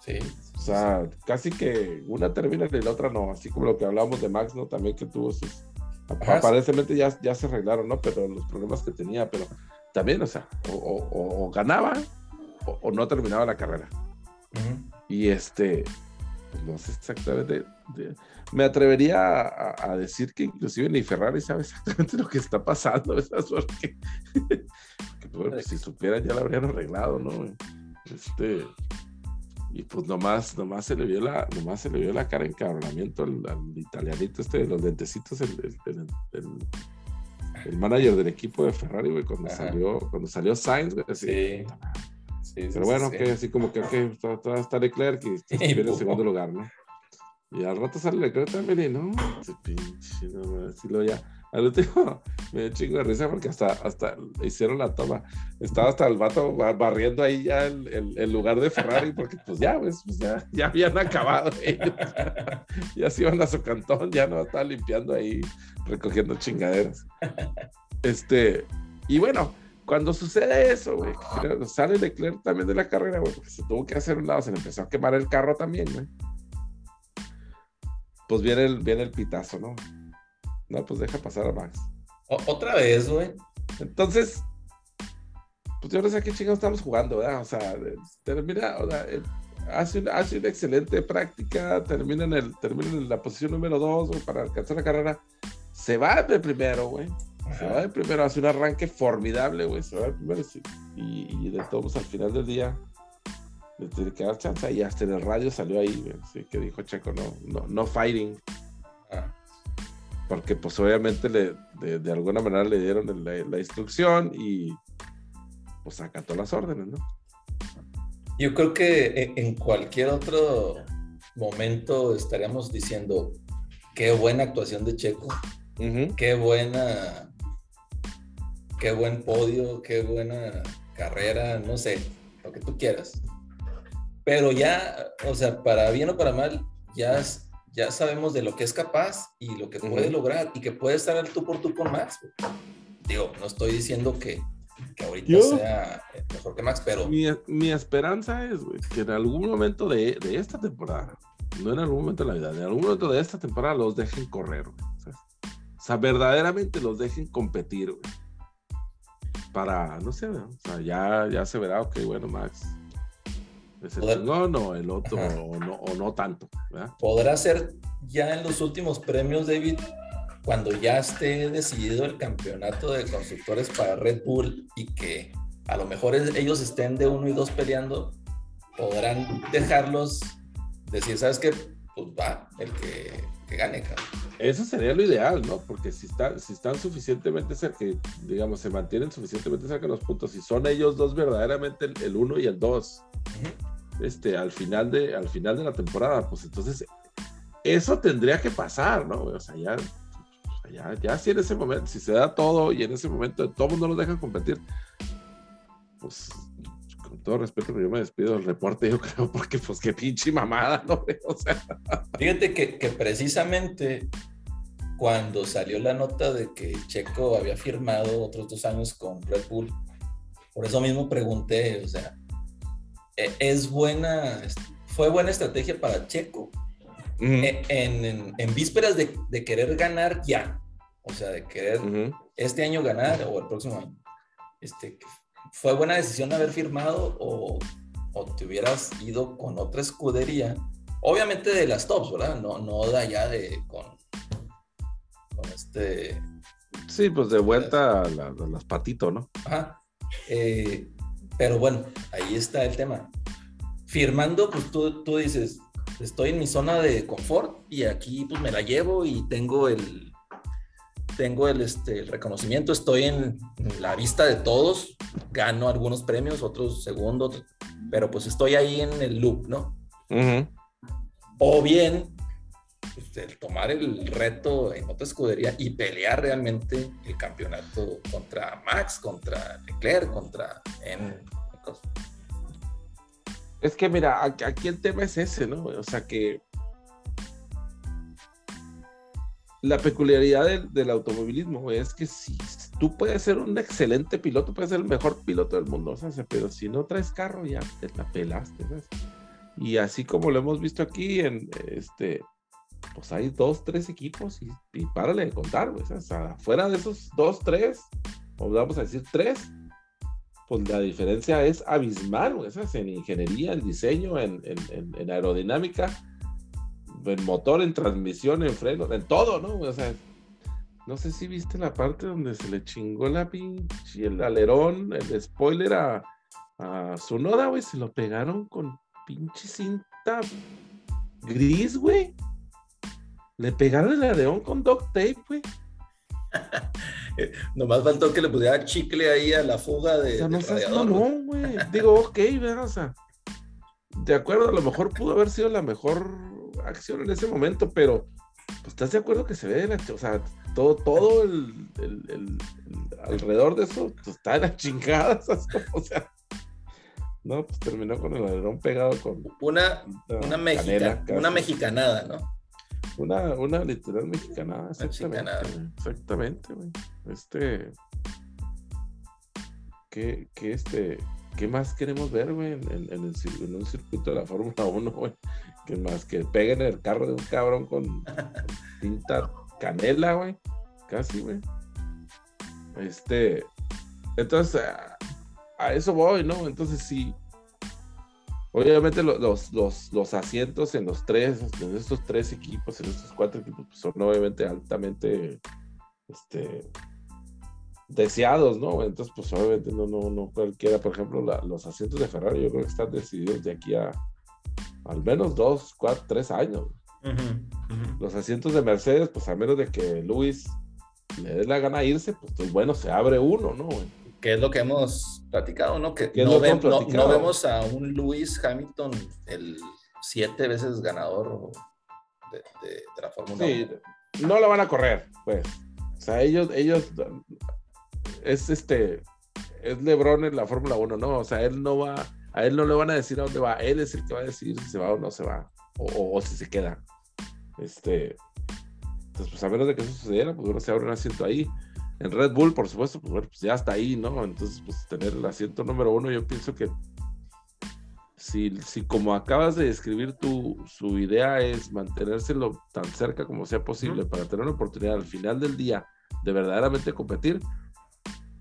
Speaker 2: Sí.
Speaker 1: O sea, casi que una termina y la otra no, así como lo que hablamos de Max, ¿no? También que tuvo sus... Aparentemente ya, ya se arreglaron, ¿no? Pero los problemas que tenía, pero también, o sea, o, ganaba o, no terminaba la carrera. Y este, no sé exactamente, me atrevería a, decir que inclusive ni Ferrari sabe exactamente lo que está pasando, ¿sabes? Porque, pues, si supieran ya lo habrían arreglado, ¿no? Este, y pues nomás, nomás se le vio la, nomás se le vio la cara en cabronamiento al, italianito este de los lentecitos, el, el, el, manager del equipo de Ferrari, güey, cuando salió, cuando salió Sainz, güey, así. Sí. Sí, Pero bueno, que así como que okay, todavía está Leclerc y está en segundo lugar, ¿no? Y al rato sale Leclerc también y no, ese pinche, no, así lo ya al último me dio chingo de risa porque hasta, hasta hicieron la toma. Estaba hasta el vato barriendo ahí ya el, lugar de Ferrari porque pues ya, pues, ya, ya habían acabado ellos. ya se iban a su cantón, ya no estaba limpiando ahí, recogiendo chingaderas. Este, y bueno, cuando sucede eso, güey, sale Leclerc también de la carrera, güey, se tuvo que hacer un lado, se le empezó a quemar el carro también, güey. Pues viene el, viene el pitazo, ¿no? No, pues deja pasar a Max.
Speaker 2: otra vez, güey.
Speaker 1: Entonces, pues yo no sé a qué chingados estamos jugando, ¿verdad? O sea, termina, o sea, hace, una, hace una excelente práctica, termina en, el, termina en la posición número dos para alcanzar la carrera. Se va de primero, güey. Se va de primero, hace un arranque formidable, güey. Se va de primero y, de todos al final del día le tiene que dar chance y hasta en el radio salió ahí, güey. Así que dijo Checo, no, no, no fighting. Ah porque pues obviamente le, de, alguna manera le dieron la, instrucción y pues acató las órdenes, ¿no?
Speaker 2: Yo creo que en cualquier otro momento estaríamos diciendo qué buena actuación de Checo, qué buena, qué buen podio, qué buena carrera, no sé, lo que tú quieras. Pero ya, o sea, para bien o para mal, ya ya sabemos de lo que es capaz y lo que puede lograr y que puede estar al tú por tú con Max. Digo, no estoy diciendo que, que ahorita sea mejor que Max, pero...
Speaker 1: Mi, mi esperanza es, que en algún momento de, de, esta temporada, no en algún momento de la vida, en algún momento de esta temporada los dejen correr, O sea, verdaderamente los dejen competir, güey. Para, no sé, o sea, ya, ya se verá, ok, bueno, Max, no, no, el otro o no, o no, tanto.
Speaker 2: Podrá ser ya en los últimos premios, David, cuando ya esté decidido el campeonato de constructores para Red Bull y que a lo mejor ellos estén de uno y dos peleando, podrán dejarlos decir, ¿sabes qué? Pues va, el que, gane,
Speaker 1: Eso sería lo ideal, ¿no? Porque si, está, si están suficientemente cerca, digamos, se mantienen suficientemente cerca los puntos, y son ellos dos verdaderamente el, uno y el dos, este, al, final de, al final de la temporada. Pues entonces, eso tendría que pasar, ¿no? O sea, ya, ya, ya si en ese momento, si se da todo y en ese momento todo mundo nos deja competir, pues con todo respeto, yo me despido del reporte, yo creo, porque pues qué pinche mamada, ¿no? O sea.
Speaker 2: Fíjate que, que precisamente cuando salió la nota de que Checo había firmado otros dos años con Red Bull, por eso mismo pregunté, o sea, ¿e-, ¿es buena, fue buena estrategia para Checo? E-, en, en, vísperas de, de, querer ganar ya, o sea, de querer este año ganar o el próximo año, este, ¿fue buena decisión haber firmado o, o te hubieras ido con otra escudería? Obviamente de las tops, ¿verdad? No, no de allá de con con este...
Speaker 1: Sí, pues de vuelta a, las patitos, ¿no?
Speaker 2: Ajá. Eh, pero bueno, ahí está el tema. Firmando, pues tú, tú dices, estoy en mi zona de confort y aquí pues me la llevo y tengo el, tengo el, este, el reconocimiento, estoy en, la vista de todos, gano algunos premios, otros segundos, pero pues estoy ahí en el loop, ¿no? O bien el tomar el reto en otra escudería y pelear realmente el campeonato contra Max, contra Leclerc, contra en
Speaker 1: Es que mira, aquí el tema es ese, ¿no? O sea que la peculiaridad del, automovilismo es que si tú puedes ser un excelente piloto, puedes ser el mejor piloto del mundo, o pero si no traes carro ya te la pelaste, ¿sabes? Y así como lo hemos visto aquí en este pues hay dos, tres equipos y, párale de contar, güey. O sea, fuera de esos dos, tres, o vamos a decir tres, pues la diferencia es abismal, güey. ¿sabes? En ingeniería, en diseño, en, en, en, aerodinámica, en motor, en transmisión, en freno, en todo, ¿no? O sea, no sé si viste la parte donde se le chingó la pinche, el alerón, el spoiler a, a su noda, güey. Se lo pegaron con pinche cinta gris, güey. Le pegaron el areón con duct tape, güey.
Speaker 2: Nomás faltó que le pudiera chicle ahí a la fuga de.
Speaker 1: O sea, no no, güey. Digo, ok, ¿verdad? O sea, de acuerdo, a lo mejor pudo haber sido la mejor acción en ese momento, pero pues, estás de acuerdo que se ve de la. O sea, todo, todo el, el, alrededor de eso pues, está en la chingada, O sea. No, pues terminó con el alerón pegado con.
Speaker 2: Una, una, una mexicanada, ¿no?
Speaker 1: Una, una literal mexicana, exactamente. Exactamente, güey. Este. ¿Qué, qué, este, ¿Qué más queremos ver, güey, en, en, en, un circuito de la Fórmula 1, güey? ¿Qué más? Que peguen el carro de un cabrón con, tinta canela, güey. Casi, güey. Este. Entonces, a, a, eso voy, ¿no? Entonces, sí, Obviamente los, los, los, asientos en los tres, en estos tres equipos, en estos cuatro equipos, pues, son obviamente altamente este, deseados, ¿no? Entonces, pues obviamente no, no, no cualquiera, por ejemplo, los asientos de Ferrari yo creo que están decididos de aquí a al menos dos, cuatro, tres años. Los asientos de Mercedes, pues a menos de que Luis le dé la gana irse, pues, pues bueno, se abre uno, ¿no?
Speaker 2: Que es lo que hemos platicado, ¿no? Que no, vemos a un Lewis Hamilton, el siete veces ganador de, la Fórmula sí,
Speaker 1: No lo van a correr, pues. O sea, ellos, ellos, es este, es Lebron en la Fórmula 1, ¿no? O sea, él no va, a él no le van a decir a dónde va, él es el que va a decidir si se va o no se va, o, si se queda. Este, entonces, pues a menos de que eso sucediera, pues uno se abre un asiento ahí. En Red Bull, por supuesto, pues, bueno, pues ya está ahí, ¿no? Entonces, pues tener el asiento número uno, yo pienso que si, si como acabas de describir tu, su idea es mantenérselo tan cerca como sea posible para tener una oportunidad al final del día de verdaderamente competir,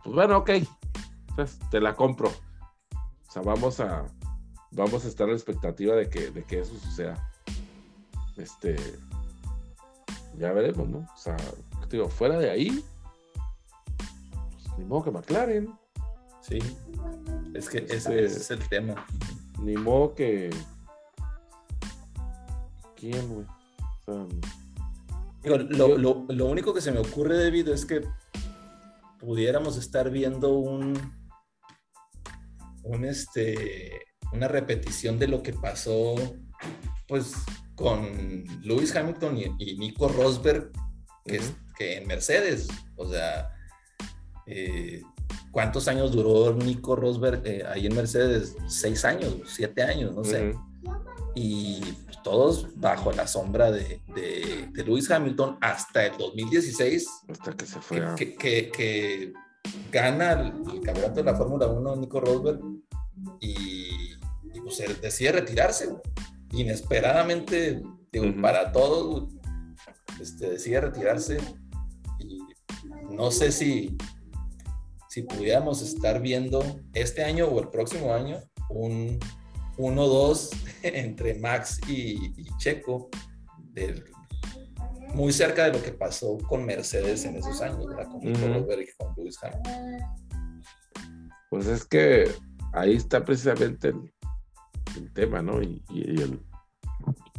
Speaker 1: pues bueno, ok, pues te la compro. O sea, vamos a, vamos a estar en la expectativa de que, de que eso suceda. Este, ya veremos, ¿no? O sea, digo, fuera de ahí, ni modo que McLaren.
Speaker 2: Sí, es que ese, es el tema.
Speaker 1: Ni modo que. ¿Quién, güey?
Speaker 2: lo, lo, único que se me ocurre, David, es que pudiéramos estar viendo un. Un este. una repetición de lo que pasó, pues, con Lewis Hamilton y, Nico Rosberg, que, que, en Mercedes. O sea, eh, ¿cuántos años duró Nico Rosberg eh, ahí en Mercedes? Seis años, siete años, no sé. Y todos bajo la sombra de, de, Lewis Hamilton hasta el 2016.
Speaker 1: Hasta que se fue.
Speaker 2: Que, que, gana el, campeonato de la Fórmula 1 Nico Rosberg y, pues decide retirarse inesperadamente, digo, para todos, este, decide retirarse. Y no sé si, si pudiéramos estar viendo este año o el próximo año un 1-2 entre Max y, Checo, muy cerca de lo que pasó con Mercedes en esos años, Con con Lewis
Speaker 1: Pues es que ahí está precisamente el, el tema, ¿no? Y,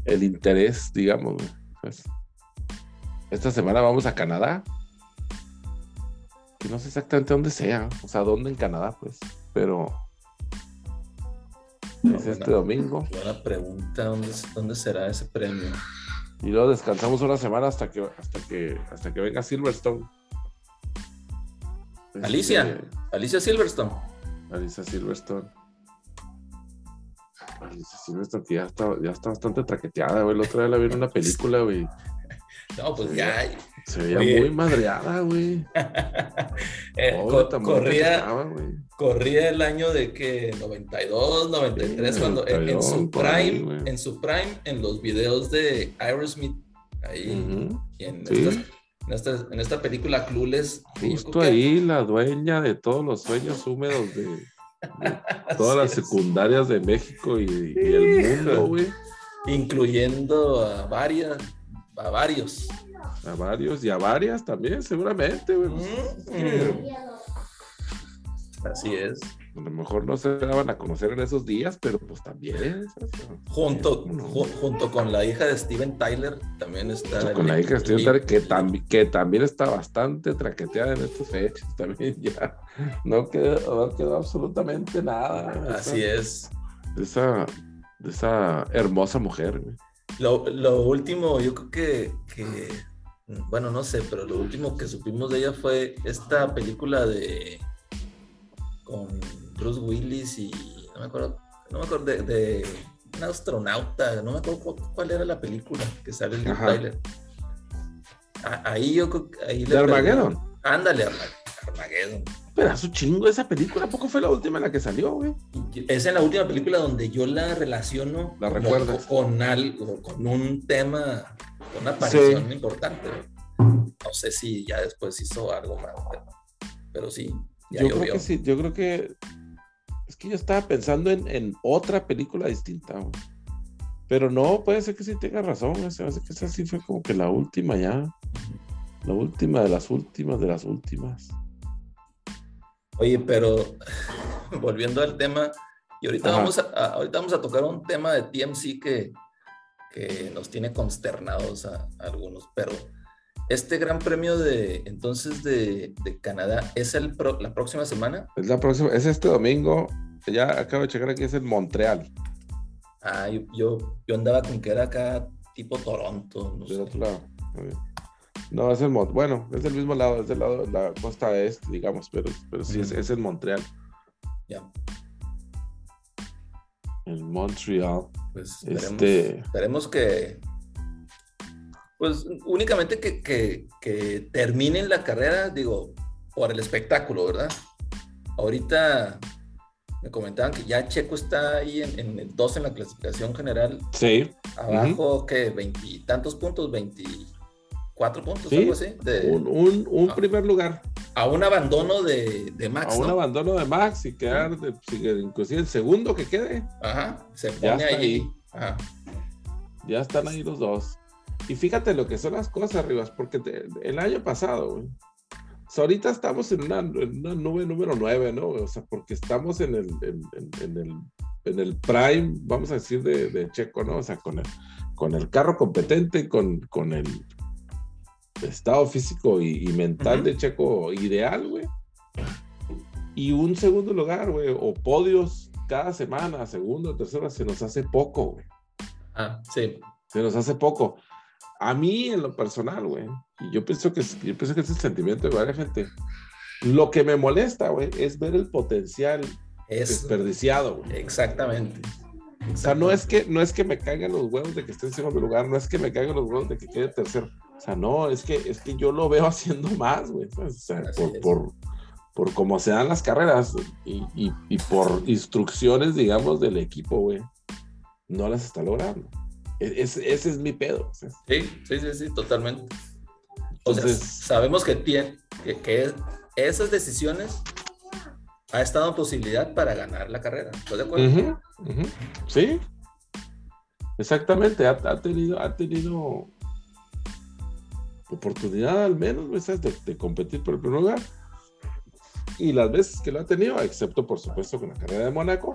Speaker 1: el, interés, digamos. Pues, esta semana vamos a Canadá. Que no sé exactamente dónde sea, o sea, dónde en Canadá, pues, pero es este domingo.
Speaker 2: Buena pregunta, ¿dónde, ¿dónde será ese premio?
Speaker 1: Y luego descansamos una semana hasta que hasta que hasta que venga Silverstone.
Speaker 2: Alicia, este, Alicia Silverstone.
Speaker 1: Alicia Silverstone que ya está, ya está bastante traqueteada, güey. La otra vez la vi en una película, güey.
Speaker 2: No, pues ya.
Speaker 1: Se veía muy madreada, güey.
Speaker 2: eh, corría, corría el año de que 92, 93, cuando en, su prime, en su prime, en los videos de Aerosmith, ahí, y en, esta, en, esta, película Clueless.
Speaker 1: Justo ahí, la dueña de todos los sueños húmedos de Todas las secundarias de México y, el mundo, güey.
Speaker 2: Incluyendo a varias, a varios.
Speaker 1: A varios y a varias también, seguramente, güey.
Speaker 2: Así es.
Speaker 1: A lo mejor no se daban a conocer en esos días, pero pues también.
Speaker 2: Junto, junto con la hija de Steven Tyler, también está.
Speaker 1: con la hija de Steven Tyler, que, que también está bastante traqueteada en estas fechas, también ya. No quedó, no quedó absolutamente nada.
Speaker 2: Así es.
Speaker 1: De esa, de esa hermosa mujer.
Speaker 2: Lo, lo, último, yo creo que, que, bueno, no sé, pero lo último que supimos de ella fue esta película de con Bruce Willis y no me acuerdo, no me acuerdo de, un astronauta, no me acuerdo cuál, era la película que sale el trailer. Ahí yo ahí
Speaker 1: ¿De Armageddon?
Speaker 2: Ándale, Armageddon.
Speaker 1: Pedazo chingo esa película, poco fue la última en la que salió, güey?
Speaker 2: Esa es la última película donde yo la relaciono
Speaker 1: la recuerdas.
Speaker 2: con algo, con un tema, con una aparición importante. No sé si ya después hizo algo más, pero sí
Speaker 1: yo creo que sí, yo creo que es que yo estaba pensando en, otra película distinta, pero no, puede ser que sí tenga razón, que esa sí fue como que la última ya, la última de las últimas de las últimas.
Speaker 2: Oye, pero volviendo al tema, y ahorita vamos a, ahorita vamos a tocar un tema de TMC que, que nos tiene consternados a algunos, pero este gran premio de entonces de, Canadá es el la próxima semana.
Speaker 1: Es la próxima, es este domingo. Ya acabo de checar aquí, es en Montreal.
Speaker 2: Ah, yo, yo, andaba con que era acá tipo Toronto. No
Speaker 1: del otro lado. No, es el bueno, es del mismo lado, es del lado de la costa este, digamos, pero, pero sí, es, es, en Montreal.
Speaker 2: Ya.
Speaker 1: En Montreal.
Speaker 2: Pues este... esperemos que pues únicamente que, terminen la carrera, digo, por el espectáculo, ¿verdad? Ahorita me comentaban que ya Checo está ahí en, el 2 en la clasificación general.
Speaker 1: Sí.
Speaker 2: Abajo, que veintitantos puntos, veinticuatro puntos, algo así.
Speaker 1: un, primer lugar.
Speaker 2: A un abandono de, Max.
Speaker 1: A un abandono de Max y quedar, inclusive el segundo que quede.
Speaker 2: Ajá, se pone ahí. Ajá.
Speaker 1: Ya están ahí los dos. Y fíjate lo que son las cosas, Rivas, porque el año pasado, güey. ahorita estamos en una, nube número 9, ¿no? O sea, porque estamos en el, en, el, en el prime, vamos a decir, de, Checo, ¿no? O sea, con el, con el carro competente, con, con el estado físico y, mental de Checo ideal, güey. Y un segundo lugar, güey, o podios cada semana, segunda, tercera, se nos hace poco, güey.
Speaker 2: Ah, sí.
Speaker 1: Se nos hace poco. A mí, en lo personal, güey, y yo pienso que, yo pienso que es el sentimiento de varias gente. Lo que me molesta, güey, es ver el potencial desperdiciado, güey.
Speaker 2: Exactamente.
Speaker 1: O sea, no es que, no es que me caigan los huevos de que esté en segundo lugar, no es que me caigan los huevos de que quede tercero. O sea, no, es que, es que yo lo veo haciendo más, güey. O sea, por, por, por, cómo se dan las carreras y, y, y, por instrucciones, digamos, del equipo, güey, no las está logrando. E, ese, ese es mi pedo.
Speaker 2: Sí, sí, sí, sí, totalmente. Entonces, sabemos que, tiene, que, que esas decisiones ha estado en posibilidad para ganar la carrera. ¿Estás de acuerdo?
Speaker 1: Sí, exactamente. Ha, tenido, ha tenido oportunidad al menos de, competir por el primer lugar. Y las veces que lo ha tenido, excepto por supuesto con la carrera de Mónaco,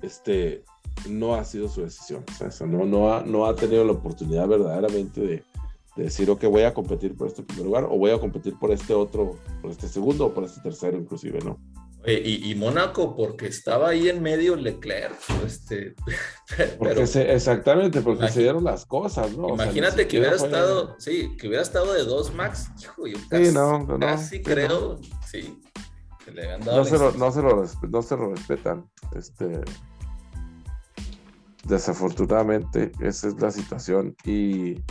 Speaker 1: este, no ha sido su decisión. O sea, no, no, ha, no ha tenido la oportunidad verdaderamente de, de decir, ok, voy a competir por este primer lugar o voy a competir por este otro, por este segundo o por este tercero inclusive, ¿no?
Speaker 2: Y, Mónaco, porque estaba ahí en medio Leclerc, este,
Speaker 1: porque exactamente, porque se dieron las cosas, ¿no?
Speaker 2: Imagínate que hubiera estado, sí, que hubiera estado de dos Max, hijo, yo casi, sí, no, no, casi creo, sí,
Speaker 1: que le habían dado no, se lo, no, se lo, no se lo respetan, este, desafortunadamente, esa es la situación y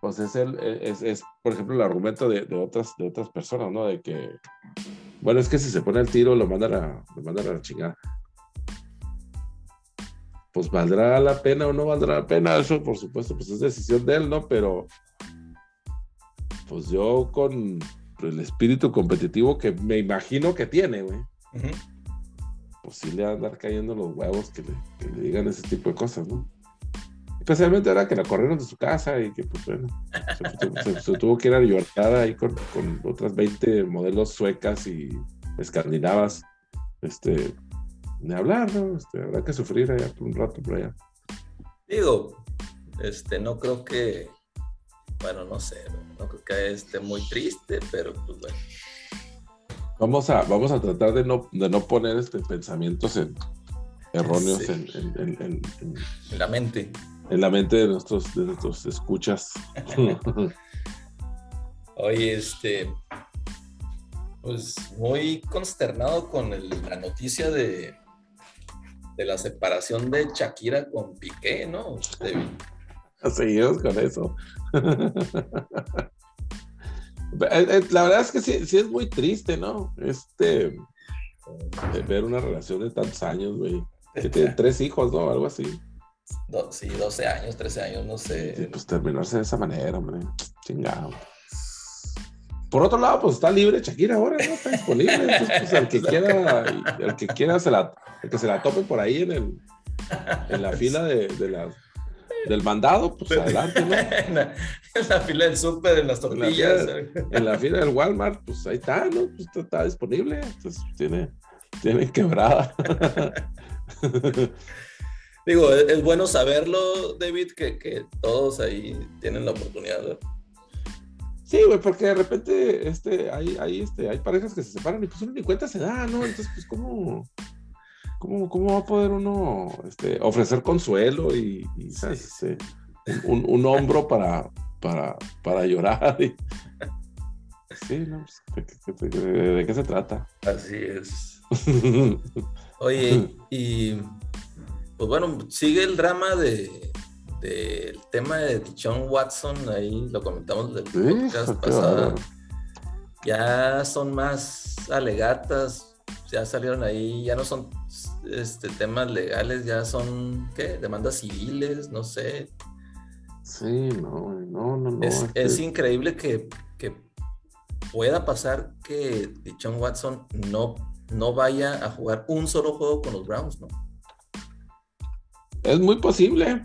Speaker 1: pues es, el, es, es, por ejemplo, el argumento de, de, otras, de otras personas, ¿no? De que bueno, es que si se pone el tiro, lo mandan a, lo mandan a la chingada. Pues valdrá la pena o no valdrá la pena, eso por supuesto, pues es decisión de él, ¿no? Pero pues yo con el espíritu competitivo que me imagino que tiene, güey. Pues sí le va a andar cayendo los huevos que le, que le digan ese tipo de cosas, ¿no? Especialmente ahora que la corrieron de su casa y que, pues bueno, se, tuvo que ir a llorar ahí con, con, otras 20 modelos suecas y escandinavas. Este, de hablar, ¿no? Este, habrá que sufrir allá por un rato por allá.
Speaker 2: Digo, este, no creo que, bueno, no sé, no, creo que esté muy triste, pero pues bueno.
Speaker 1: Vamos a, vamos a tratar de no, de no poner este pensamientos en, erróneos en, en,
Speaker 2: la mente
Speaker 1: en la mente de nuestros, de nuestros escuchas.
Speaker 2: Oye, este, pues muy consternado con la noticia de, de la separación de Shakira con Piqué, ¿no?
Speaker 1: Seguimos con eso. Eh, eh, la verdad es que sí, sí, es muy triste, ¿no? Este, ver una relación de tantos años, güey. Que tiene tres hijos, ¿no? Algo así
Speaker 2: sí, 12 años, 13 años, no sé.
Speaker 1: pues terminarse de esa manera, hombre. Chingado. Por otro lado, pues está libre Shakira ahora, ¿no? Está disponible. Entonces, pues el que quiera, el que quiera se la, el que se la tope por ahí en el, en la fila de, de la, del mandado, pues adelante, ¿no?
Speaker 2: en, la, fila del súper, de las tortillas.
Speaker 1: En la, fila, del Walmart, pues ahí está, ¿no? Pues está, disponible. Entonces tiene, tiene quebrada.
Speaker 2: Digo, es, bueno saberlo, David, que, todos ahí tienen la oportunidad.
Speaker 1: Sí, güey, porque de repente este, hay, hay, este, hay parejas que se separan y pues uno ni cuenta se da, ¿no? Entonces, pues, ¿cómo, cómo, cómo va a poder uno este, ofrecer consuelo y, este, un, un, hombro para, para, para llorar? Sí, no, pues, ¿de, de qué se trata?
Speaker 2: Así es. Oye, y pues bueno, sigue el drama de del tema de Dichon Watson, ahí lo comentamos del podcast pasado. Ya son más alegatas, ya salieron ahí, ya no son este, temas legales, ya son, ¿qué? Demandas civiles, no sé.
Speaker 1: Sí, no, no, no, no.
Speaker 2: Es, es increíble que, que, pueda pasar que Dichon Watson no, no vaya a jugar un solo juego con los Browns, ¿no?
Speaker 1: Es muy posible.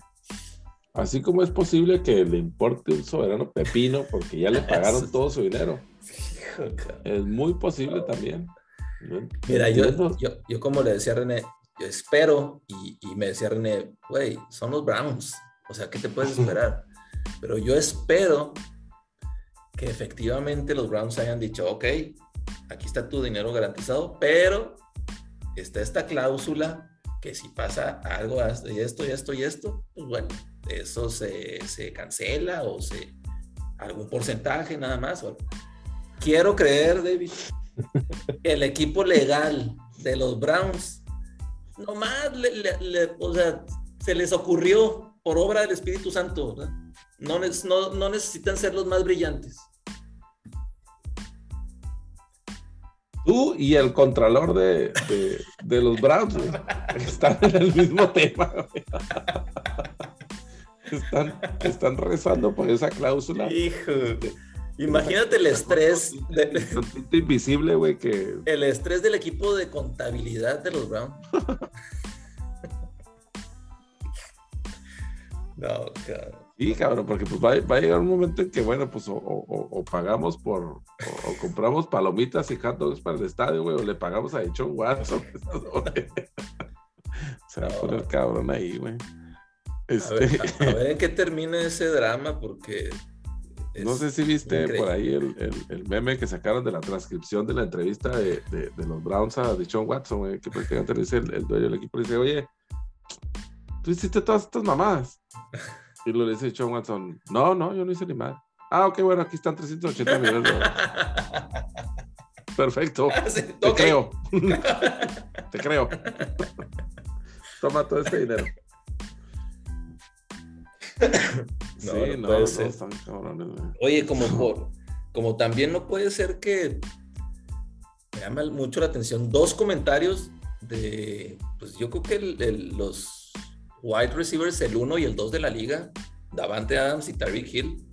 Speaker 1: Así como es posible que le importe un soberano pepino porque ya le pagaron todo su dinero. Es muy posible también.
Speaker 2: Mira, yo, yo, como le decía a René, yo espero, y, y me decía René, güey, son los Browns. O sea, ¿qué te puedes esperar? Pero yo espero que efectivamente los Browns hayan dicho, ok, aquí está tu dinero garantizado, pero está esta cláusula que si pasa algo de esto y esto y esto, pues bueno, eso se, se cancela o se algún porcentaje nada más. Quiero creer, David, el equipo legal de los Browns, nomás o sea, se les ocurrió por obra del Espíritu Santo, no, no, no necesitan ser los más brillantes.
Speaker 1: Tú y el contralor de, de, los Browns están en el mismo tema. Están, están rezando por esa cláusula.
Speaker 2: Hijo. Imagínate el estrés.
Speaker 1: De, invisible, güey, que.
Speaker 2: El estrés del equipo de contabilidad de los Browns. no, cabrón.
Speaker 1: Sí, cabrón, porque pues va, a llegar un momento en que, bueno, pues o, pagamos por, o, compramos palomitas y hot dogs para el estadio, güey, o le pagamos a John Watson. Se va a poner cabrón ahí, güey.
Speaker 2: Este... A, ver, en qué termina ese drama, porque
Speaker 1: no sé si viste por ahí el, meme que sacaron de la transcripción de la entrevista de, los Browns a John Watson, que prácticamente le dice el, dueño del equipo, dice, oye, tú hiciste todas estas mamadas. Y lo dice John Watson, no, no, yo no hice ni mal. Ah, ok, bueno, aquí están 380 millones de dólares. Perfecto. Te creo. Te creo. Toma todo este dinero
Speaker 2: sí, no, no, Oye, como por, como también no puede ser que me llama mucho la atención dos comentarios de, pues yo creo que los wide receivers, el 1 y el 2 de la liga, Davante Adams y Tyreek Hill.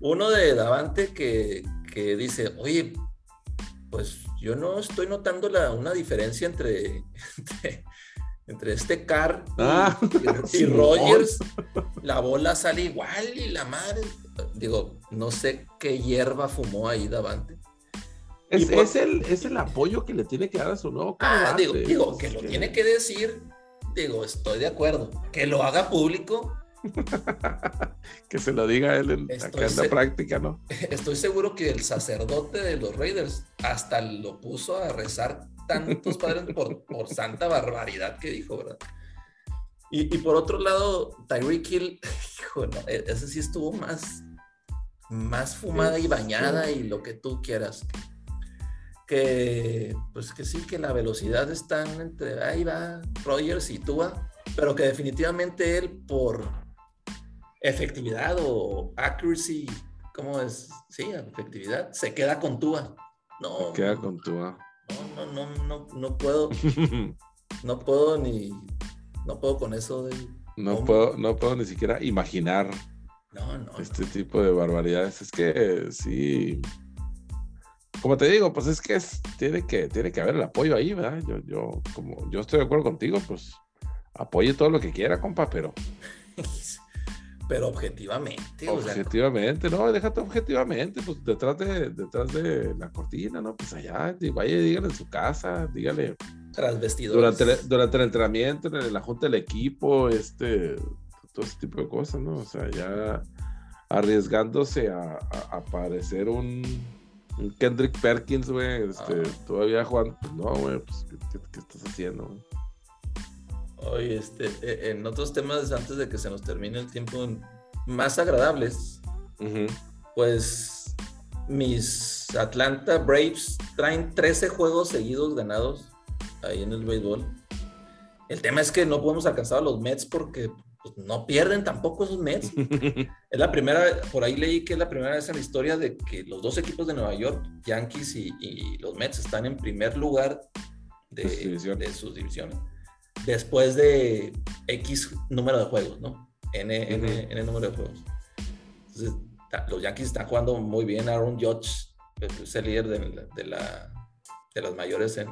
Speaker 2: Uno de Davante que, que, dice, oye, pues yo no estoy notando la, una diferencia entre, entre este Carr y, ah, Rogers, la bola sale igual y la madre. Digo, no sé qué hierba fumó ahí Davante.
Speaker 1: Es, es, el, es el apoyo que le tiene que dar a su nuevo
Speaker 2: ah, digo, digo, que lo tiene que decir. Digo, estoy de acuerdo. Que lo haga público.
Speaker 1: que se lo diga él en, acá en la práctica, ¿no?
Speaker 2: Estoy seguro que el sacerdote de los Raiders hasta lo puso a rezar tantos padres por, por santa barbaridad que dijo, ¿verdad? Y, por otro lado, Tyreek Hill, hijo, no, e, ese sí estuvo más, más fumada y bañada y lo que tú quieras. Que, pues que sí, que la velocidad está entre, ahí va Rogers y Tua, pero que definitivamente él por efectividad o accuracy, ¿cómo es? Sí, efectividad, se queda con Tua. No.
Speaker 1: Se queda con Tua
Speaker 2: no, no, no, no, puedo. no puedo ni. No puedo con eso de.
Speaker 1: No puedo, no puedo ni siquiera imaginar este tipo de barbaridades. Es que sí. Como te digo, pues es que tiene que tiene que haber el apoyo ahí, ¿verdad? Yo, yo, como yo estoy de acuerdo contigo, pues apoye todo lo que quiera, compa, pero
Speaker 2: pero objetivamente.
Speaker 1: Objetivamente, no, déjate objetivamente, pues detrás de, detrás de la cortina, ¿no? Pues allá, vaya, dígale en su casa, dígale.
Speaker 2: Tras vestidores.
Speaker 1: Durante, durante el entrenamiento, en la junta del equipo, este, todo ese tipo de cosas, ¿no? O sea, ya arriesgándose a, aparecer un, Kendrick Perkins, güey, este, ah. todavía jugando, pues no, güey, pues, ¿qué, estás haciendo, güey?
Speaker 2: Oye, este, e, en otros temas, antes de que se nos termine el tiempo, más agradables, pues mis Atlanta Braves traen 13 juegos seguidos ganados ahí en el béisbol. El tema es que no podemos alcanzar a los Mets porque pues, no pierden tampoco esos Mets. es la primera, por ahí leí que es la primera vez en la historia de que los dos equipos de Nueva York, Yankees y, los Mets, están en primer lugar de, de sus divisiones después de X número de juegos, ¿no? N, N, número de juegos. Entonces, los Yankees están jugando muy bien. Aaron Judge es el líder de, de, la, de las mayores en,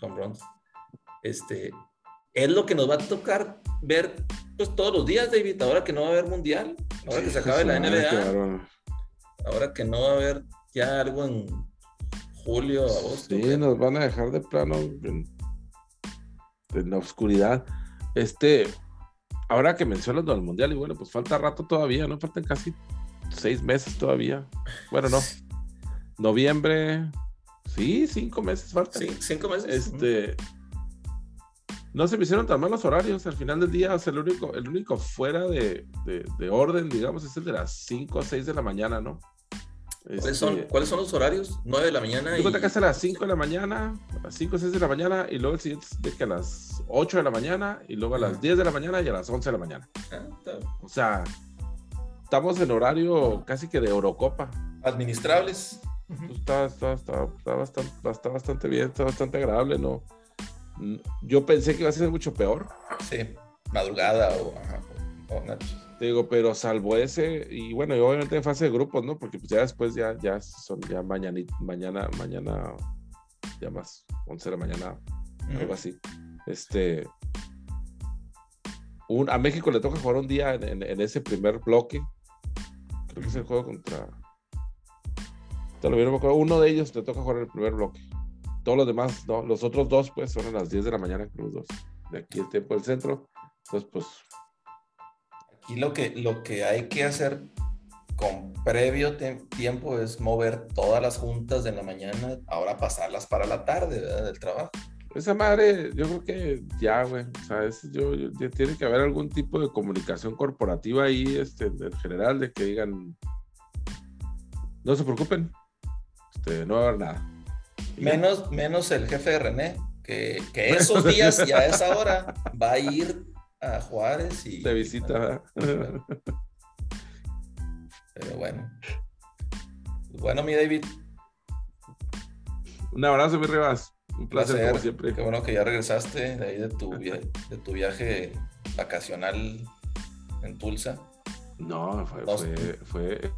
Speaker 2: home runs. Este, es lo que nos va a tocar ver pues, todos los días, David, ahora que no va a haber mundial, ahora que se acabe la NBA, ahora que no va a haber ya algo en julio, agosto.
Speaker 1: Sí, nos van a dejar de plano en la oscuridad. Este, ahora que mencionas lo del mundial, y bueno, pues falta rato todavía, ¿no? Faltan casi seis meses todavía. Bueno, no. Noviembre, sí, cinco meses faltan.
Speaker 2: Sí, cinco meses.
Speaker 1: Este, no se me hicieron tan mal los horarios. Al final del día, o sea, el único, el único fuera de, de, orden, digamos, es el de las 5 o 6 de la mañana, ¿no?
Speaker 2: ¿Cuáles, son, este, ¿Cuáles son los horarios? 9 de la mañana.
Speaker 1: Y... que a las 5 de la mañana, a las 5 o 6 de la mañana, y luego el siguiente es de que a las 8 de la mañana, y luego a las 10 de la mañana y a las 11 de la mañana. Ah, o sea, estamos en horario casi que de Eurocopa.
Speaker 2: Administrables.
Speaker 1: Está, está, está, está, bastante, está bastante bien, está bastante agradable, ¿no? Yo pensé que iba a ser mucho peor.
Speaker 2: Sí, madrugada o,
Speaker 1: Te digo, pero salvo ese, y bueno, y obviamente en fase de grupos, ¿no? Porque pues ya después ya, ya son ya mañana, mañana, mañana, ya más, 11 de la mañana, algo así. Este, un, a México le toca jugar un día en, en, ese primer bloque. Creo que es el juego contra. Te lo me acuerdo. Uno de ellos le toca jugar en el primer bloque. Todos los demás, no. Los otros dos, pues, son a las 10 de la mañana, los dos. De aquí el tiempo del centro. Entonces, pues.
Speaker 2: Aquí lo que, lo que hay que hacer con previo tiempo es mover todas las juntas de la mañana, ahora pasarlas para la tarde ¿verdad? del trabajo.
Speaker 1: Esa madre, yo creo que ya, güey. O sea, yo, tiene que haber algún tipo de comunicación corporativa ahí, este, en general, de que digan, no se preocupen, este, no va a haber nada.
Speaker 2: Menos, menos el jefe de René, que, que esos días y a esa hora va a ir a Juárez y...
Speaker 1: De visita.
Speaker 2: Pero bueno. Bueno, mi David.
Speaker 1: Un abrazo, mi Rivas. Un placer, como siempre.
Speaker 2: Qué bueno que ya regresaste de ahí de tu, de tu viaje vacacional en Tulsa.
Speaker 1: No, fue, fue, fue